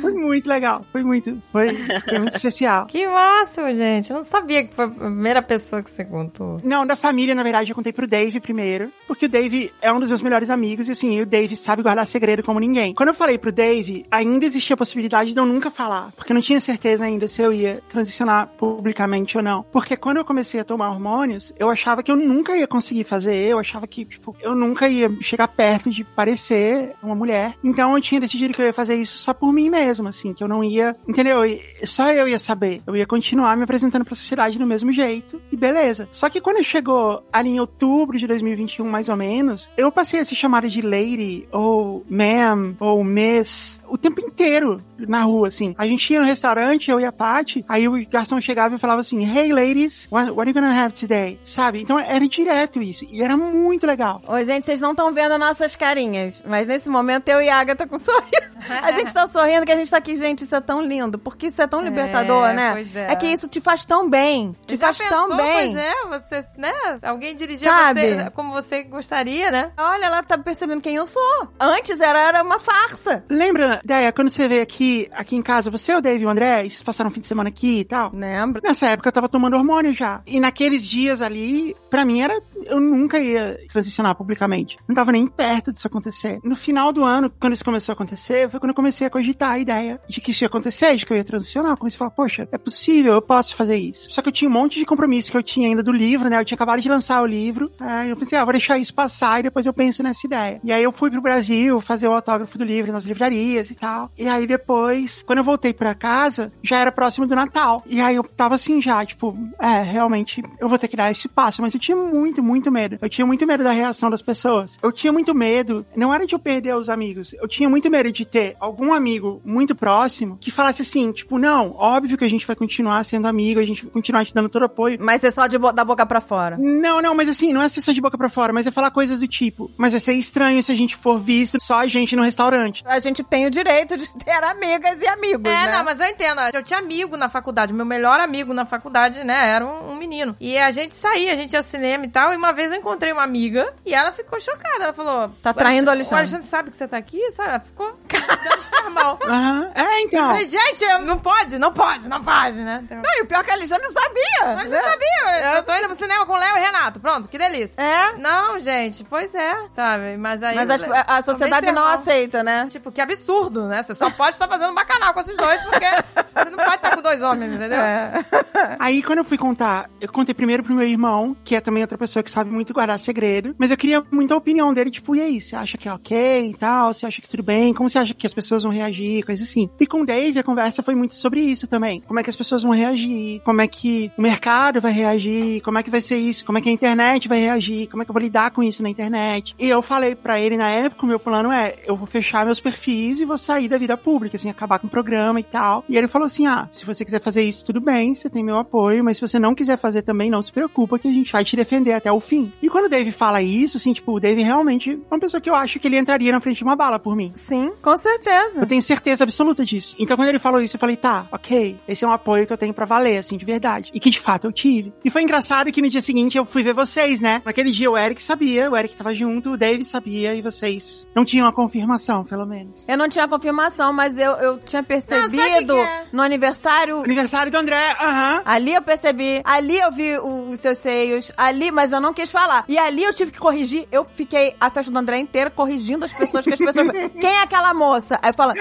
foi muito legal. Foi muito. Foi, foi muito especial. Que máximo, gente. Eu não sabia que foi a primeira pessoa que você contou. Não, da família, na verdade, eu contei pro Dave primeiro. Porque o Dave é um dos meus melhores amigos. E assim, o Dave sabe guardar segredo como ninguém. Quando eu falei pro Dave, ainda existia a possibilidade de eu nunca falar. Porque eu não tinha certeza ainda se eu ia transicionar publicamente ou não. Porque quando eu comecei a tomar hormônios, eu achava que eu nunca ia conseguir fazer. Eu achava que, tipo, eu nunca ia chegar perto de parecer uma mulher. Então eu tinha decidido que eu ia fazer isso só por mim mesmo, assim. Que eu não ia. Entendeu? Só eu ia saber. Eu ia continuar me apresentando pra sociedade do mesmo jeito. E beleza. Só que quando chegou ali em outubro de 2021, mais ou menos, eu passei a ser chamada de lady, ou ma'am, ou miss, o tempo inteiro na rua, assim. A gente ia no restaurante, eu e a Paty, aí o garçom chegava e falava assim, hey ladies, what, what are you gonna have today? Sabe? Então era direto isso. E era muito legal. Oi, gente, vocês não estão vendo nossas carinhas, mas nesse momento eu e a Agatha com [LAUGHS] sorriso. A gente tá sorrindo que a gente tá aqui, gente, isso é tão lindo, porque isso é tão libertador, É, né? pois é. que isso te faz tão bem, te Já faz tão pensou, bem. Pois é, você, né? Alguém dirigia Sabe? você como você gostaria, né? Olha, ela tá percebendo quem eu sou. Antes era, era uma farsa. Lembra, Deia, quando você veio aqui, aqui em casa, você, o Dave e o André, e vocês passaram um fim de semana aqui e tal? Lembra? Nessa época eu tava tomando hormônio já. E naqueles dias ali, pra mim era. Eu nunca ia transicionar publicamente. Não tava nem perto disso acontecer. No final do ano, quando isso começou a acontecer, foi quando eu comecei a cogitar a ideia de que isso ia acontecer, de que eu ia transicionar. Eu comecei a falar, poxa, é possível, eu posso fazer isso. Só que eu tinha um monte de compromisso que eu tinha ainda do livro, né? Eu tinha acabado de lançar o livro. Aí eu pensei, ah, vou deixar isso passar e depois eu penso nessa ideia. E aí eu fui pro Brasil fazer o autógrafo do livro nas livrarias e tal. E aí depois, quando eu voltei pra casa, já era próximo do Natal. E aí eu tava assim já, tipo, é, realmente eu vou ter que dar esse passo. Mas eu tinha muito, muito medo. Eu tinha muito medo da reação das pessoas. Eu tinha muito medo, não era de eu perder os amigos. Eu tinha muito medo de ter algum amigo muito próximo que falasse assim, tipo, não, óbvio que a gente vai continuar sendo amigo, a gente vai continuar te dando todo apoio. Mas é só de bo- da boca pra fora. Não, não, mas assim, não é ser só de boca pra fora, mas é falar coisas do tipo. Mas vai ser estranho se a gente for visto só a gente no restaurante. A gente tem o direito de ter amigas e amigos, É, né? não, mas eu entendo. Eu tinha amigo na faculdade. Meu melhor amigo na faculdade, né? Era um, um menino. E a gente saía, a gente ia ao cinema e tal. E uma vez eu encontrei uma amiga e ela ficou chocada. Ela falou: Tá traindo o Alexandre." O Alexandre sabe que você tá aqui? Sabe? Ela ficou [LAUGHS] dando formal. Aham. É, então. Falei, gente, eu- não pode, não pode, não pode, né? Então, Não, e o pior é que a Alexandre sabia. Mas né? sabia, eu tô indo pro cinema com o Léo e Renato. Pronto, que delícia. É. Não, gente, pois é, sabe? Mas aí. Mas as- a, a sociedade não aceita, né? Tipo, que absurdo, né? Você só pode estar fazendo bacanal com esses dois, porque você não pode dois homens, entendeu? É. [LAUGHS] Aí, quando eu fui contar, eu contei primeiro pro meu irmão, que é também outra pessoa que sabe muito guardar segredo, mas eu queria muito a opinião dele, tipo, e aí, você acha que é ok e tal? Você acha que tudo bem? Como você acha que as pessoas vão reagir? Coisa assim. E com o Dave, a conversa foi muito sobre isso também. Como é que as pessoas vão reagir? Como é que o mercado vai reagir? Como é que vai ser isso? Como é que a internet vai reagir? Como é que eu vou lidar com isso na internet? E eu falei pra ele na época, o meu plano é, eu vou fechar meus perfis e vou sair da vida pública, assim, acabar com o programa e tal. E ele falou assim, ah, se você quiser fazer isso, tudo bem, você tem meu apoio, mas se você não quiser fazer também, não se preocupa que a gente vai te defender até o fim. E quando o Dave fala isso, assim, tipo, o Dave realmente é uma pessoa que eu acho que ele entraria na frente de uma bala por mim. Sim, com certeza. Eu tenho certeza absoluta disso. Então, quando ele falou isso, eu falei, tá, ok, esse é um apoio que eu tenho pra valer, assim, de verdade. E que de fato eu tive. E foi engraçado que no dia seguinte eu fui ver vocês, né? Naquele dia o Eric sabia, o Eric tava junto, o Dave sabia e vocês não tinham a confirmação, pelo menos. Eu não tinha confirmação, mas eu, eu tinha percebido sabe o que é? no aniversário. Aniversário do André, aham. Ali eu percebi, ali eu vi o- os seus seios, ali, mas eu não quis falar. E ali eu tive que corrigir. Eu fiquei a festa do André inteira corrigindo as pessoas, que as pessoas. [LAUGHS] Quem é aquela moça? Aí eu falo,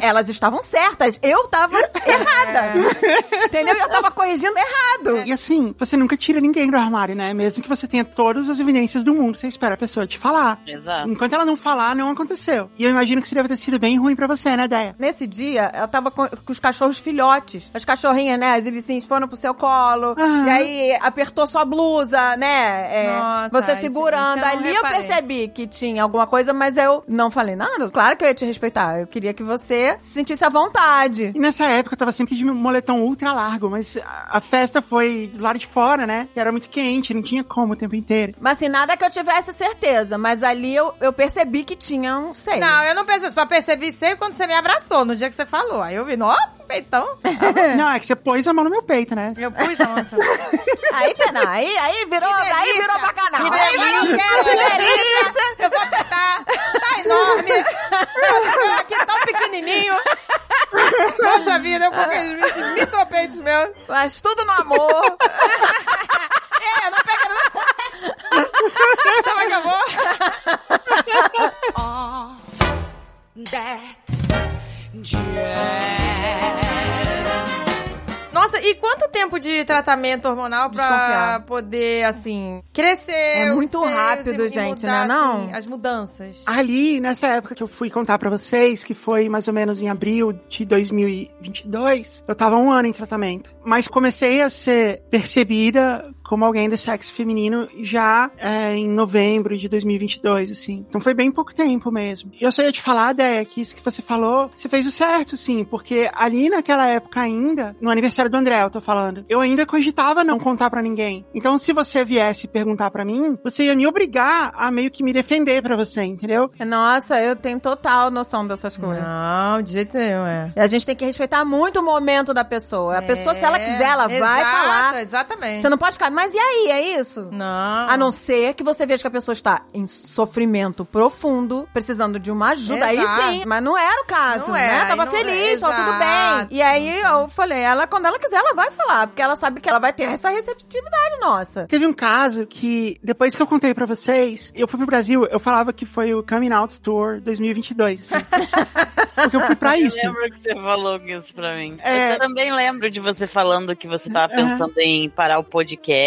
elas estavam certas, eu tava errada. Entendeu? Eu tava corrigindo errado. E assim, você nunca tira ninguém do armário, né? Mesmo que você tenha todas as evidências do mundo, você espera a pessoa te falar. Exato. Enquanto ela não falar, não aconteceu. E eu imagino que isso deve ter sido bem ruim pra você, né, Deia? Nesse dia, ela tava com, com os cachorros filhotes. As cachorrinhas, né? As ibicinhas foram pro seu colo. Aham. E aí apertou sua blusa, né? É, Nossa, você isso- segurando. isso eu não Ali eu percebi que tinha alguma coisa, mas eu não falei nada. Claro que eu ia te respeitar. Eu queria que você se sentisse à vontade. E nessa época eu tava sempre de moletom ultra largo, mas a festa foi do lado de fora, né? E era muito quente, não tinha como o tempo inteiro. Mas assim, nada que eu tivesse certeza. Mas ali eu, eu percebi que tinha um seio. Não, eu não percebi, só percebi seio quando você me abraçou, no dia que você falou. Aí eu vi, nossa, peitão. [LAUGHS] Não, é que você pôs a mão no meu peito, né? Eu pus, nossa. [LAUGHS] Aí, não, aí, aí virou, Que aí virou bacanal. Que Aí delícia, virou- quero, que delícia. Eu vou apertar. Tá enorme. Eu aqui tão pequenininho. Poxa vida, eu com aqueles- esses micropeitos meus. Mas tudo no amor. [LAUGHS] tempo de tratamento hormonal pra poder, assim, crescer? É muito rápido, gente, mudar, não é não? assim, as mudanças. Ali, nessa época que eu fui contar pra vocês, que foi mais ou menos em abril de 2022, eu tava um ano em tratamento. Mas comecei a ser percebida como alguém do sexo feminino já é, em novembro de 2022, assim. Então foi bem pouco tempo mesmo. E eu só ia te falar, Déia, que isso que você falou, você fez o certo, sim, porque ali naquela época ainda, no aniversário do André, eu tô falando, eu ainda cogitava não contar pra ninguém. Então se você viesse perguntar pra mim, você ia me obrigar a meio que me defender pra você, entendeu? Nossa, eu tenho total noção dessas coisas. Não, de jeito nenhum, é. E a gente tem que respeitar muito o momento da pessoa. A pessoa, se ela quiser, ela vai Exato, falar. Exatamente. Você não pode ficar, mas e aí, é isso? Não. A não ser que você veja que a pessoa está em sofrimento profundo, precisando de uma ajuda. Aí Exato. sim. Mas não era o caso, Não é, né? aí Tava não feliz, é, tava tudo bem. E aí eu falei, ela, quando ela quiser, ela vai falar. Porque ela sabe que ela vai ter essa receptividade nossa. Teve um caso que, depois que eu contei pra vocês, eu fui pro Brasil, eu falava que foi o Coming Out Tour 2022, assim. [LAUGHS] Porque eu fui pra isso. Eu lembro que você falou isso pra mim. É. Eu também lembro de você falando que você tava pensando em parar o podcast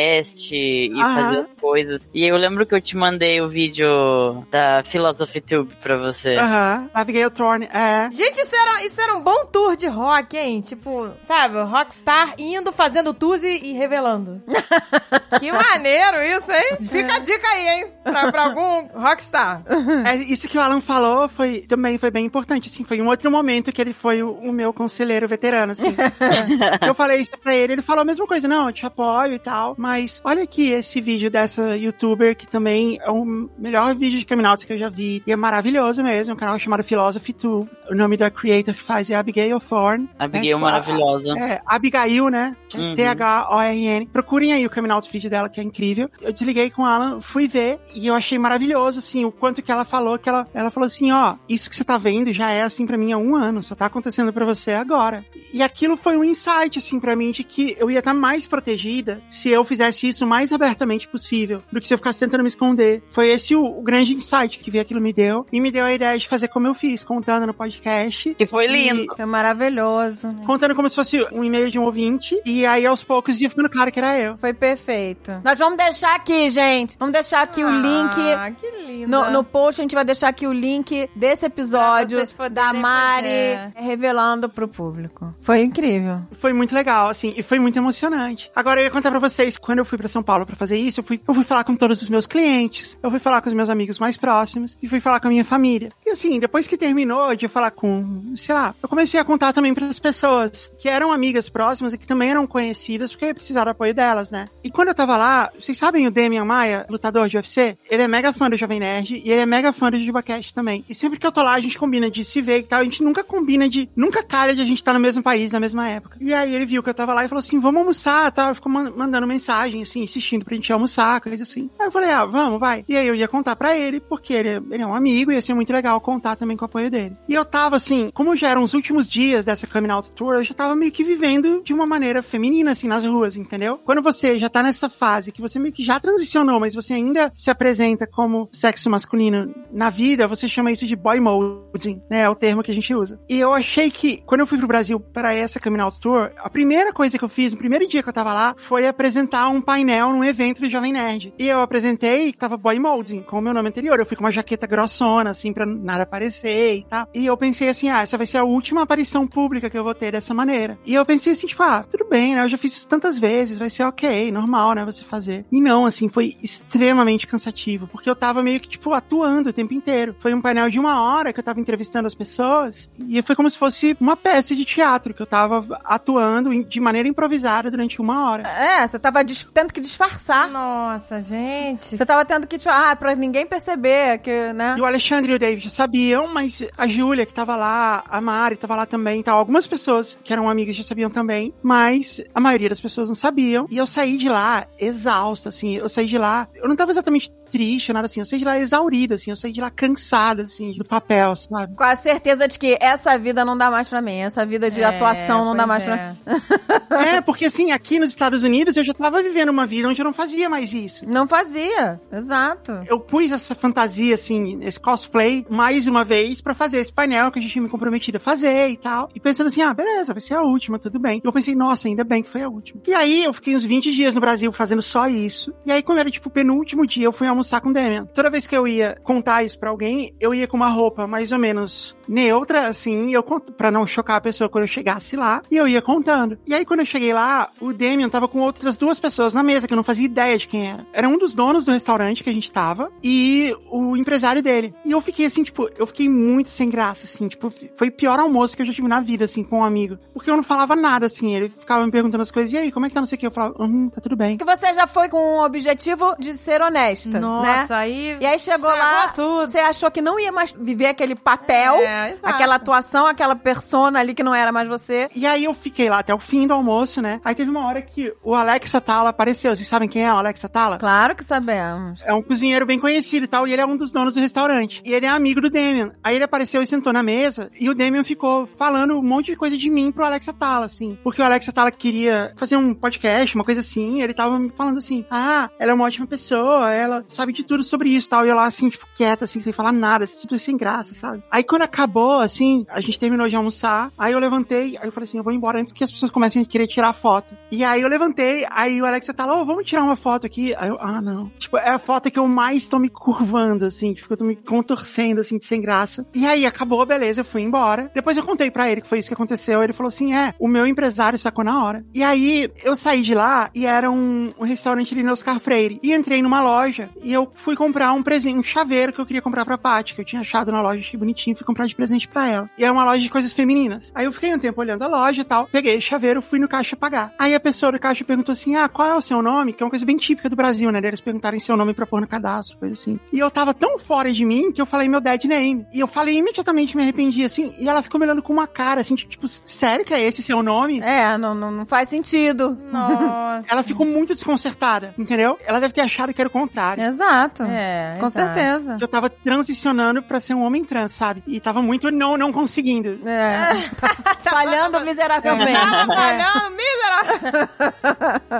e Aham. fazer as coisas. E eu lembro que eu te mandei o vídeo da Philosophy Tube pra você. Aham, Abigail Thorne, é. Gente, isso era, isso era um bom tour de rock, hein? Tipo, sabe, o rockstar indo, fazendo tours e, e revelando. [LAUGHS] que maneiro isso, hein? Fica a dica aí, hein? Pra, pra algum rockstar. É, Isso que o Alan falou foi, também foi bem importante, assim, foi um outro momento que ele foi o, o meu conselheiro veterano, assim. [LAUGHS] eu falei isso pra ele, ele falou a mesma coisa, não, eu te apoio e tal, Mas olha aqui esse vídeo dessa youtuber que também é o melhor vídeo de coming out que eu já vi. E é maravilhoso mesmo, um canal chamado Philosophy 2. O nome da creator que faz é Abigail Thorne. Abigail É, maravilhosa. É, Abigail, né? Uhum. T-H-O-R-N. Procurem aí o coming out vídeo dela, que é incrível. Eu desliguei com ela, fui ver, e eu achei maravilhoso, assim, o quanto que ela falou, que ela, ela falou assim, ó, isso que você tá vendo já é, assim, pra mim há um ano, só tá acontecendo pra você agora. E aquilo foi um insight, assim, pra mim, de que eu ia estar mais protegida se eu fizesse isso o mais abertamente possível, do que se eu ficasse tentando me esconder. Foi esse o, o grande insight que vi aquilo me deu, e me deu a ideia de fazer como eu fiz, contando no podcast, Que foi lindo. Foi maravilhoso. contando como se fosse um e-mail de um ouvinte, e aí aos poucos ia ficando claro que era eu. Foi perfeito. Nós vamos deixar aqui, gente. Vamos deixar aqui o link. Ah, que lindo. No, no post a gente vai deixar aqui o link desse episódio da Mari fazer. revelando pro público. Foi incrível. Foi muito legal, assim, e foi muito emocionante. Agora eu ia contar pra vocês, quando eu fui pra São Paulo pra fazer isso, eu fui, eu fui falar com todos os meus clientes, eu fui falar com os meus amigos mais próximos, e fui falar com a minha família. E assim, depois que terminou de falar com, sei lá, eu comecei a contar também pras pessoas que eram amigas próximas e que também eram conhecidas, porque eu ia precisar do apoio delas, né? E quando eu tava lá, vocês sabem o Damian Maia, lutador de UFC? Ele é mega fã do Jovem Nerd e ele é mega fã do JubaCast também. E sempre que eu tô lá, a gente combina de se ver e tal, a gente nunca combina de, nunca calha de a gente estar no mesmo país, na mesma época. E aí ele viu que eu tava lá e falou assim, vamos almoçar, tá? Ficou man- mandando mensagem, assim, insistindo pra gente almoçar, coisa assim. Aí eu falei, ah, vamos, vai. E aí eu ia contar pra ele, porque ele, ele é um amigo e ia ser muito legal contar também com o apoio dele. E eu tava assim, como já eram os últimos dias dessa coming out tour, eu já tava meio que vivendo de uma maneira feminina, assim, nas ruas, entendeu? Quando você já tá nessa fase que você meio que já transicionou, mas você ainda se apresenta como sexo masculino na vida, você chama isso de boy molding, né? É o termo que a gente usa. E eu achei que, quando eu fui pro Brasil para essa coming out tour, a primeira coisa que eu fiz, no primeiro dia que eu tava lá, foi apresentar um painel num evento do Jovem Nerd. E eu apresentei que tava boy molding, com o meu nome anterior. Eu fui com uma jaqueta grossona, assim, pra nada aparecer e tal. E eu pensei assim, ah, essa vai ser a última aparição pública que eu vou ter dessa maneira. E eu pensei assim, tipo, ah, tudo bem, né? Eu já fiz isso tantas vezes, vai ser ok, normal, né? Você fazer. E não, assim, foi extremamente cansativo, porque eu tava meio que, tipo, atuando o tempo inteiro. Foi um painel de uma hora que eu tava entrevistando as pessoas, e foi como se fosse uma peça de teatro, que eu tava atuando de maneira improvisada durante uma hora. É, você tava dis- tendo que disfarçar. Nossa, gente. Você tava tendo que, tipo, ah, pra ninguém perceber que, né? E o Alexandre e o David já sabiam, mas a Júlia, que tava lá, a Mari tava lá também e tal. Algumas pessoas que eram amigas já sabiam também, mas a maioria das pessoas não sabiam. E eu saí de lá exausta, assim. Eu saí de lá, eu não tava exatamente triste, nada assim. Eu saí de lá exaurida, assim. Eu saí de lá cansada, assim, do papel, sabe? Com a certeza de que essa vida não dá mais pra mim. Essa vida de É, atuação não dá mais pra é. mim. [LAUGHS] é, porque assim, aqui nos Estados Unidos eu já tava vivendo uma vida onde eu não fazia mais isso. Não fazia. Exato. Eu pus essa fantasia, assim, esse cosplay, mais uma vez, pra fazer esse painel que a gente tinha me comprometido a fazer e tal. E pensando assim, ah, beleza, vai ser a última, tudo bem. E eu pensei, nossa, ainda bem que foi a última. E aí eu fiquei uns 20 dias no Brasil fazendo só isso. E aí, quando era tipo o penúltimo dia, eu fui almoçar com o Damian. Toda vez que eu ia contar isso pra alguém, eu ia com uma roupa mais ou menos neutra, assim, eu pra não chocar a pessoa quando eu chegasse lá. E eu ia contando. E aí, quando eu cheguei lá, o Damian tava com outras duas pessoas na mesa, que eu não fazia ideia de quem era. Era um dos donos do restaurante que a gente tava e o empresário dele. E eu fiquei assim, tipo, eu fiquei muito sem graça, assim, tipo, foi o pior almoço que eu já tive na vida, assim, com um amigo. Porque eu não falava nada, assim, ele ficava me perguntando as coisas, e aí, como é que tá, não sei o que? Eu falava, hum, tá tudo bem. Que você já foi com o objetivo de ser honesta, Nossa, né? aí. E aí chegou lá, tudo. você achou que não ia mais viver aquele papel, É, aquela atuação, aquela persona ali que não era mais você. E aí eu fiquei lá até o fim do almoço, né? Aí teve uma hora que o Alex Atala apareceu. Vocês sabem quem é o Alex Atala? Claro que sabemos. É um cozinheiro bem conhecido e tal, e ele é um dos donos do restaurante. E ele é amigo do Damian. Aí ele apareceu e sentou na mesa, e o Damian ficou falando um monte de coisa de mim pro Alex Atala, assim. Porque o Alex Atala queria fazer um podcast, uma coisa assim, ele tava me falando assim, ah, ela é uma ótima pessoa, ela sabe de tudo sobre isso e tal. E eu lá, assim, tipo, quieta, assim, sem falar nada, tipo, sem graça, sabe? Aí quando acabou, assim, a gente terminou de almoçar, aí eu levantei, aí eu falei assim, eu vou embora antes que as pessoas comecem a querer tirar foto. E aí eu levantei, aí o Alex Atala, ô, vamos tirar uma foto aqui. Aí eu, ah, não. Tipo, é a foto que eu mais tô me curvando, assim, tipo, eu tô me contorcendo, assim, sem graça. E aí acabou, beleza, eu fui embora. Depois eu contei pra ele que foi isso que aconteceu. Ele falou assim: é, o meu empresário sacou na na hora. E aí, eu saí de lá e era um, um restaurante ali no Oscar Freire. E entrei numa loja e eu fui comprar um presente, um chaveiro que eu queria comprar pra Paty, que eu tinha achado na loja, achei bonitinho, fui comprar de presente pra ela. E era uma loja de coisas femininas. Aí eu fiquei um tempo olhando a loja e tal, peguei o chaveiro, fui no caixa pagar. Aí a pessoa do caixa perguntou assim: ah, qual é o seu nome? Que é uma coisa bem típica do Brasil, né? Eles perguntarem seu nome pra pôr no cadastro, coisa assim. E eu tava tão fora de mim que eu falei meu dad name. E eu falei imediatamente, me arrependi, assim, e ela ficou me olhando com uma cara, assim, tipo, sério que é esse seu nome? É, não, não, não faz sentido. Nossa. [LAUGHS] Ela ficou muito desconcertada, entendeu? Ela deve ter achado que era o contrário. Exato. É, Com exato. certeza. Eu tava transicionando pra ser um homem trans, sabe? E tava muito não, não conseguindo. É. [LAUGHS] Falhando miseravelmente. Tava falhando, miserável.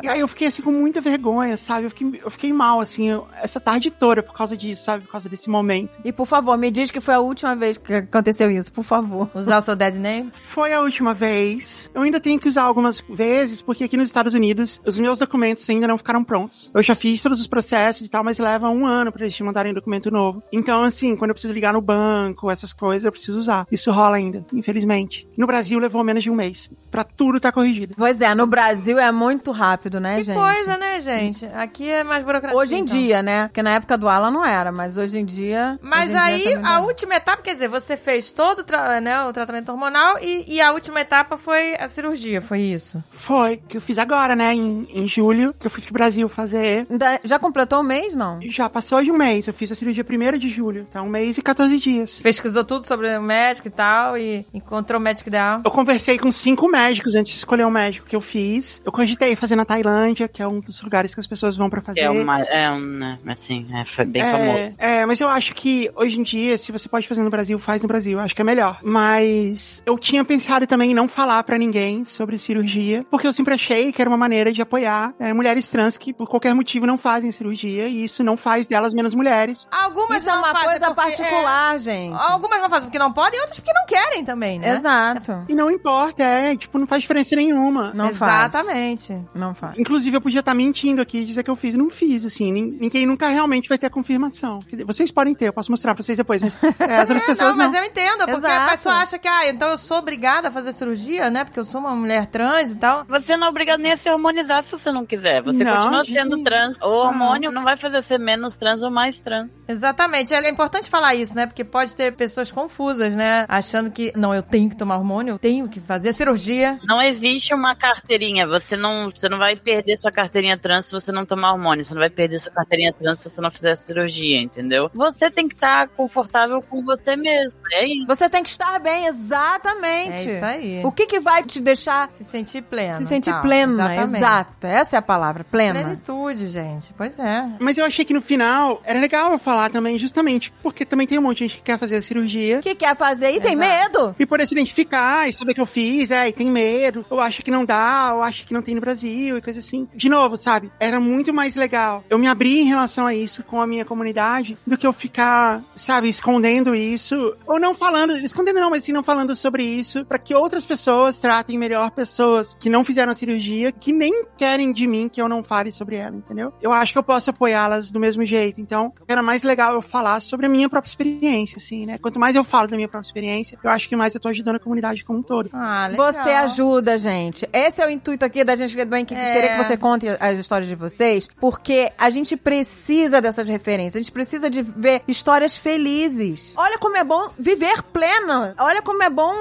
[LAUGHS] E aí eu fiquei assim com muita vergonha, sabe? Eu fiquei, eu fiquei mal, assim, eu- essa tarde toda por causa disso, sabe? Por causa desse momento. E por favor, me diz que foi a última vez que aconteceu isso, por favor. Usar o seu dead name? Foi a última vez. Eu ainda tenho que usar algumas vezes, porque aqui nos Estados Unidos os meus documentos ainda não ficaram prontos. Eu já fiz todos os processos e tal, mas leva um ano pra eles te mandarem documento novo. Então, assim, quando eu preciso ligar no banco, essas coisas, eu preciso usar. Isso rola ainda, infelizmente. No Brasil levou menos de um mês. Pra tudo tá corrigido. Pois é, no Brasil é muito rápido, né, Que gente? coisa, né, gente? Aqui é mais burocracia. Hoje em então. dia, né? Porque na época do Alan não era, mas hoje em dia. Mas em dia aí, também a última etapa, quer dizer, você fez todo o, tra- né, o tratamento hormonal e, e a última etapa foi a cirurgia, foi isso? Foi, que eu fiz agora, né? Em, em julho, que eu fui pro Brasil fazer. Ainda- Já completou um mês, não? Já passou de um mês. Eu fiz a cirurgia 1 de julho. Tá um mês e 14 dias. Pesquisou tudo sobre o médico e tal e encontrou o médico ideal. Eu conversei com cinco médicos antes de escolher o médico que eu fiz. Eu cogitei fazer na Tailândia, que é um dos lugares que as pessoas vão pra fazer. É uma, é um, assim, é, foi bem famoso. É, é, mas eu acho que hoje em dia, se você pode fazer no Brasil, faz no Brasil. Acho que é melhor. Mas eu tinha pensado também em não falar pra ninguém sobre cirurgia, porque eu sempre achei que era uma maneira de apoiar é, mulheres trans que por qualquer motivo não fazem cirurgia e isso não faz delas menos mulheres. Algumas Isso é uma coisa porque- particular, é, gente. algumas não fazem porque não podem e outras porque não querem também, né? Exato. E não importa, é, tipo, não faz diferença nenhuma. Não faz. Exatamente. Não faz. Inclusive, eu podia estar mentindo aqui e dizer que eu fiz. Não fiz, assim. nin- Ninguém nunca realmente vai ter a confirmação. Vocês podem ter, eu posso mostrar pra vocês depois, mas é, as outras É, pessoas não, mas não. eu entendo, porque a Exato. pessoa acha que, ah, então eu sou obrigada a fazer cirurgia, né? Porque eu sou uma mulher trans e tal. Você não é obrigado nem a se hormonizar se você não quiser. Você Não, continua sendo trans. O hormônio não vai fazer você menos trans ou mais trans. Exatamente. É importante falar isso, né? Porque pode ter pessoas confusas, né? Achando que, não, eu tenho que tomar hormônio, eu tenho que fazer a cirurgia. Não existe uma carteirinha. Você não, você não vai perder sua carteirinha trans se você não tomar hormônio. Você não vai perder sua carteirinha trans se você não fizer a cirurgia, entendeu? Você tem que estar confortável com você mesmo. É isso. Você tem que estar bem, exatamente. É isso aí. O que, que vai te deixar Se sentir plena. se sentir tal. plena? Exatamente. Exato. Essa é a palavra, plena. Plenitude, gente. Pois é. Mas eu achei que no final era legal eu falar também, justamente porque também tem um monte de gente que quer fazer a cirurgia. Que quer fazer e tem Exato. medo. E poder se identificar e saber que eu fiz, é, e tem medo, ou acha que não dá, ou acha que não tem no Brasil, e coisa assim. De novo, sabe? Era muito mais legal eu me abrir em relação a isso com a minha comunidade do que eu ficar, sabe, escondendo isso. Ou não falando, escondendo não, mas sim não falando sobre isso, pra que outras pessoas tratem melhor pessoas que não fizeram a cirurgia, que nem querem de mim que eu não fale sobre ela, entendeu? Eu acho que eu posso apoiá-las do mesmo jeito. Então, era mais legal eu falar sobre a minha própria experiência, assim, né? Quanto mais eu falo da minha própria experiência, eu acho que mais eu tô ajudando a comunidade como um todo. Ah, legal. Você ajuda, gente. Esse é o intuito aqui da gente bem que É. querer que você conte as histórias de vocês, porque a gente precisa dessas referências. A gente precisa de ver histórias felizes. Olha como é bom viver plena. Olha como é bom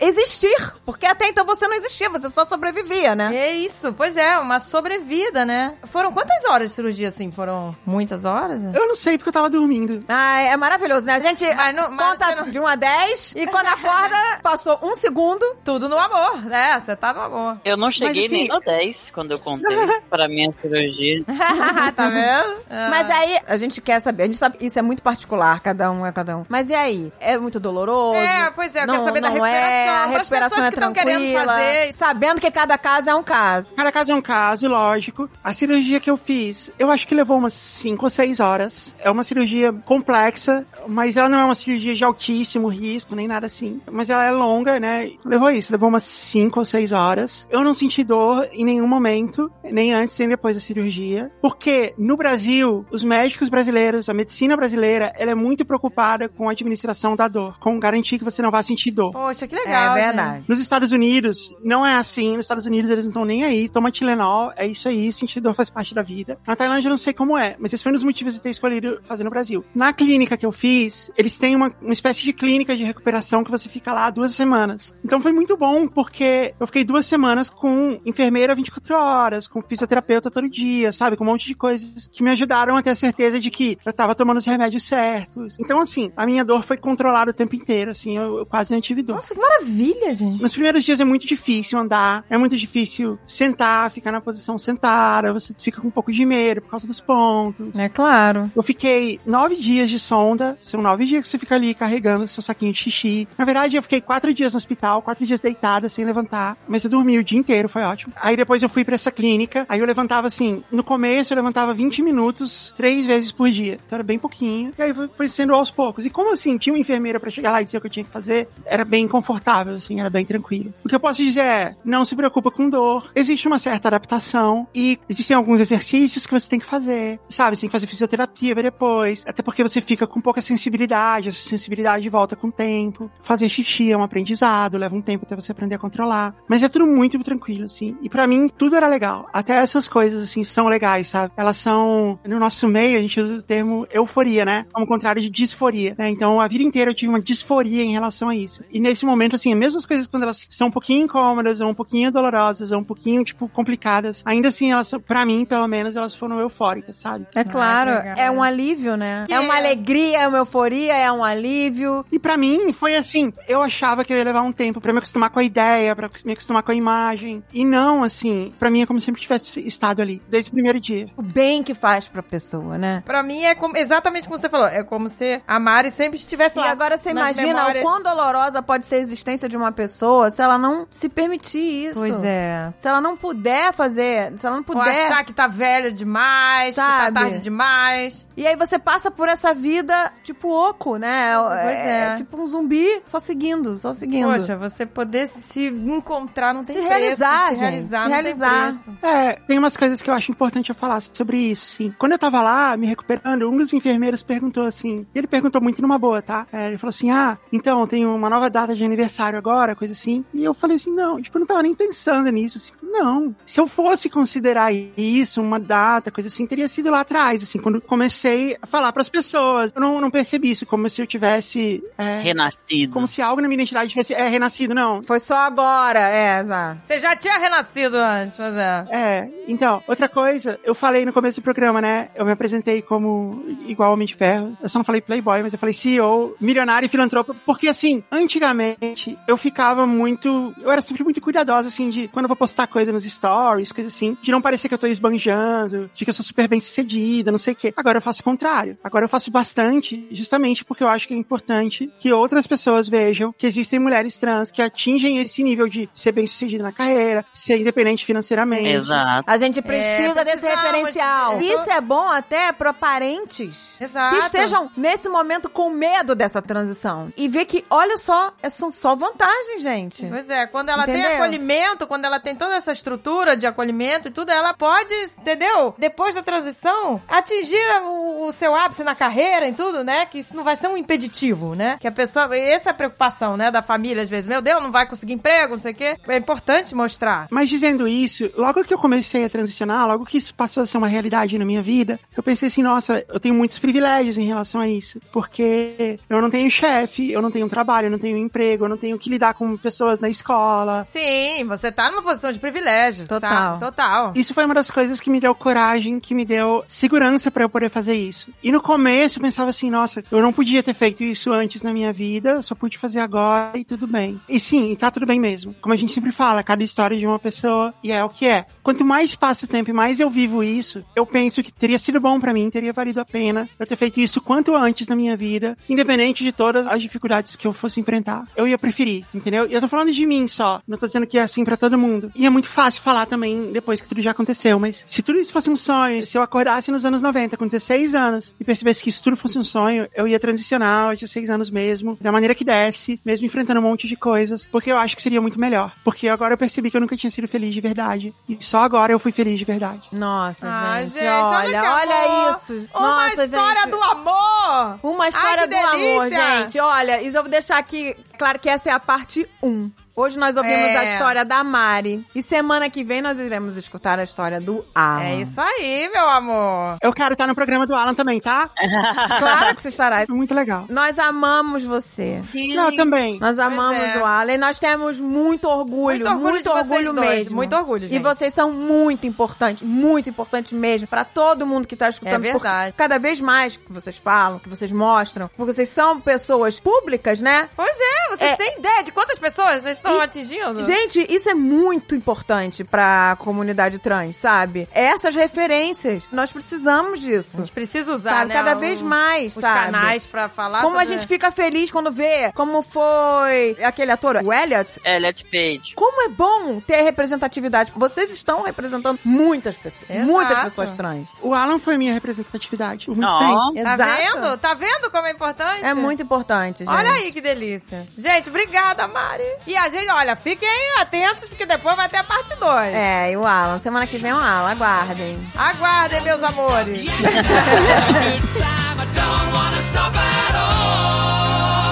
existir, porque até então você não existia, você só sobrevivia, né? É isso, pois é, uma sobrevida, né? Foram quantas horas de cirurgia, assim? Foram muitas horas? Eu não sei porque eu tava dormindo. Ah, é maravilhoso, né? A gente Mas não- mas conta não- de 1 a 10 e quando acorda, passou um segundo. Tudo no amor, né? Você tá no amor. Eu não cheguei assim- nem no 10 quando eu contei [LAUGHS] para minha cirurgia. [LAUGHS] tá vendo? Ah. Mas aí, a gente quer saber, a gente sabe, isso é muito particular, cada um é cada um. Mas e aí? É muito doloroso? É, pois é, eu não, quero saber da não recuperação. É, a recuperação pessoas é que tranquila. fazer. Sabendo que cada caso é um caso. Cada caso é um caso, lógico. A cirurgia que eu fiz, eu acho que levou umas 5 ou 6 horas. É uma cirurgia complexa, mas ela não é uma cirurgia de altíssimo risco, nem nada assim. Mas ela é longa, né? Levou isso, levou umas 5 ou 6 horas. Eu não senti dor em nenhum momento, nem antes nem depois da cirurgia, porque no Brasil, os médicos brasileiros, a medicina brasileira, ela é muito preocupada com a administração da dor, com garantir que você não vai sentir dor. Poxa, que legal. é gente. verdade. Nos Estados Unidos, não é assim. Nos Estados Unidos, eles não estão nem aí. Toma Tilenol, é isso aí. Sentir dor faz parte da vida. Na Tailândia, eu não sei como é, mas esse foi um dos motivos de ter escolhido fazer no Brasil. Na clínica que eu fiz, eles têm uma, uma espécie de clínica de recuperação que você fica lá duas semanas. Então foi muito bom, porque eu fiquei duas semanas com enfermeira 24 horas, com fisioterapeuta todo dia, sabe? Com um monte de coisas que me ajudaram a ter a certeza de que eu tava tomando os remédios certos. Então, assim, a minha dor foi controlada o tempo inteiro, assim, eu, eu quase não tive dor. Nossa, que maravilha, gente. Nos primeiros dias é muito difícil andar, é muito difícil sentar, ficar na posição sentada, você fica com um pouco de medo por causa dos pontos. É claro. Eu fiquei nove dias de sonda, são nove dias que você fica ali carregando seu saquinho de xixi. Na verdade, eu fiquei quatro dias no hospital, quatro dias deitada, sem levantar, mas eu dormi o dia inteiro, foi ótimo. Aí depois eu fui pra essa clínica, aí eu levantava assim, no começo eu levantava 20 minutos, três vezes por dia. Então era bem pouquinho, e aí foi- sendo aos poucos. E como assim, tinha uma enfermeira pra chegar lá e dizer o que eu tinha que fazer, era bem confortável, assim, era bem tranquilo. O que eu posso dizer é, não se preocupa com dor, existe uma certa adaptação e existem alguns exercícios que você tem que fazer, sabe? Você tem que fazer fisioterapia depois, até porque você fica com pouca sensibilidade, essa sensibilidade volta com o tempo. Fazer xixi é um aprendizado, leva um tempo até você aprender a controlar. Mas é tudo muito tranquilo, assim. E pra mim, tudo era legal. Até essas coisas, assim, são legais, sabe? Elas são, no nosso meio, a gente usa o termo euforia, né? Como contrário de disforia, né? Então, a vida inteira eu tive uma disforia em relação a isso. E nesse momento, assim, mesmo as coisas quando elas são um pouquinho incômodas, ou um pouquinho dolorosas, ou um pouquinho, tipo, complicadas, ainda assim, elas, são- pra mim, pelo menos, elas foram eufóricas, sabe? É claro, Ah, que legal. é um alívio, né? Que É uma é- alegria, é uma euforia, é um alívio. E pra mim foi assim, eu achava que eu ia levar um tempo pra me acostumar com a ideia, pra me acostumar com a imagem. E não, assim, pra mim é como se sempre tivesse estado ali, desde o primeiro dia. O bem que faz pra pessoa, né? Pra mim é como- exatamente como você falou. É como se a Mari sempre estivesse E lá. agora você imagina memórias. o quão dolorosa pode ser a existência de uma pessoa se ela não se permitir isso. Pois é. Se ela não puder fazer, se ela não Ou puder. achar que tá velha demais, que Sabe? tá tarde demais. E aí você passa por essa vida, tipo, oco, né? Pois é. tipo um zumbi, só seguindo, só seguindo. Poxa, você poder se encontrar não tem Se preço. realizar, se gente, realizar, se não realizar. É, tem umas coisas que eu acho importante eu falar sobre isso, assim. Quando eu tava lá, me recuperando, um dos enfermeiros perguntou assim, ele perguntou muito numa boa, tá? É, ele falou assim, ah, então, tem uma nova data de aniversário agora, coisa assim. E eu falei assim, não, tipo, eu não tava nem pensando nisso, assim, não. Se eu fosse considerar isso, uma data, coisa assim, teria sido lá atrás, assim, quando comecei a falar pras pessoas. Eu não, não percebi isso como se eu tivesse, é, Renascido. como se algo na minha identidade tivesse, é, renascido, não. Foi só agora, é, exato. Você já tinha renascido antes, mas é. É, então, outra coisa, eu falei no começo do programa, né? Eu me apresentei como igual Homem de Ferro. Eu só não falei Playboy, mas eu falei CEO, milionário e filantropo. Porque, assim, antigamente, eu ficava muito. Eu era sempre muito cuidadosa, assim, de quando eu vou postar coisa nos stories, coisa assim, de não parecer que eu tô esbanjando, de que eu sou super bem sucedida, não sei o quê. Agora eu faço o contrário. Agora eu faço bastante, justamente porque eu acho que é importante que outras pessoas vejam que existem mulheres trans que atingem esse nível de ser bem sucedida na carreira, ser independente financeiramente. Exato. A gente precisa desse precisamos, referencial. é. Isso é bom até para parentes Exato. que estejam nesse momento com medo dessa transição. E ver que, olha só, é- são só vantagens, gente. Pois é, quando ela tem Entendeu? acolhimento, quando ela tem toda essa estrutura de acolhimento e tudo, ela pode, entendeu? Depois da transição, atingir o, o seu ápice na carreira e tudo, né? Que isso não vai ser um impeditivo, né? Que a pessoa. Essa é a preocupação, né? Da família, às vezes. Meu Deus, não vai conseguir emprego, não sei o quê. É importante mostrar. Mas dizendo isso, logo que eu comecei a transicionar, logo que isso passou a ser uma realidade na minha vida, eu pensei assim, nossa, eu tenho muitos privilégios em relação a isso. Porque eu não tenho chefe, eu não tenho trabalho, eu não tenho emprego, eu não tenho que lidar com pessoas na escola. Sim, você tá numa posição de privilégio. Total. sabe? Total. Isso foi uma das coisas que me deu coragem, que me deu segurança pra eu poder fazer isso. E no começo eu pensava assim, nossa, eu não podia ter feito isso antes na minha vida, eu só pude fazer agora e tudo bem. E sim, e tá tudo bem mesmo. Como a gente sempre fala, cada história de uma pessoa e é o que é. Quanto mais passa o tempo e mais eu vivo isso, eu penso que teria sido bom pra mim, teria valido a pena eu ter feito isso quanto antes na minha vida, independente de todas as dificuldades que eu fosse enfrentar. Eu ia preferir, entendeu? E eu tô falando de mim só, não tô dizendo que é assim pra todo mundo. E é muito muito fácil falar também depois que tudo já aconteceu, mas se tudo isso fosse um sonho, se eu acordasse nos anos 90 com 16 anos e percebesse que isso tudo fosse um sonho, eu ia transicionar aos 16 anos mesmo, da maneira que desse, mesmo enfrentando um monte de coisas, porque eu acho que seria muito melhor. Porque agora eu percebi que eu nunca tinha sido feliz de verdade. E só agora eu fui feliz de verdade. Nossa, Ai, gente, gente, olha, olha, amor. isso. Uma Nossa, história gente. do amor! Uma história Ai, do que amor, delícia. gente. Olha, isso eu vou deixar aqui. Claro que essa é a parte 1. Hoje nós ouvimos É. a história da Mari. E semana que vem nós iremos escutar a história do Alan. É isso aí, meu amor. Eu quero estar no programa do Alan também, tá? [LAUGHS] Claro que você estará. Muito legal. Nós amamos você. Não, também. Nós amamos é. o Alan e nós temos muito orgulho, Muito orgulho muito de vocês orgulho dois, mesmo. muito orgulho, E gente. vocês são muito importantes, muito importantes mesmo pra todo mundo que tá escutando. É verdade. Cada vez mais que vocês falam, que vocês mostram, porque vocês são pessoas públicas, né? Pois é, vocês É. têm ideia de quantas pessoas vocês estão E- atingindo? Gente, isso é muito importante pra comunidade trans, sabe? Essas referências, nós precisamos a disso. gente precisa usar, Sabe? né, Cada o- vez mais, os sabe? canais pra falar Como a sobre- gente fica feliz quando vê como foi aquele ator, o Elliot. Elliot Page. Como é bom ter representatividade. Vocês estão representando muitas pessoas. Exato. Muitas pessoas trans. O Alan foi minha representatividade muito. Tá vendo? Tá vendo como é importante? É muito importante, gente. Olha aí que delícia. Gente, obrigada, Mari. E a gente, olha, fiquem atentos, porque depois vai ter a parte 2. É, e o Alan. Semana que vem é o Alan. Aguardem. Aguardem, meus amores. [LAUGHS] [LAUGHS]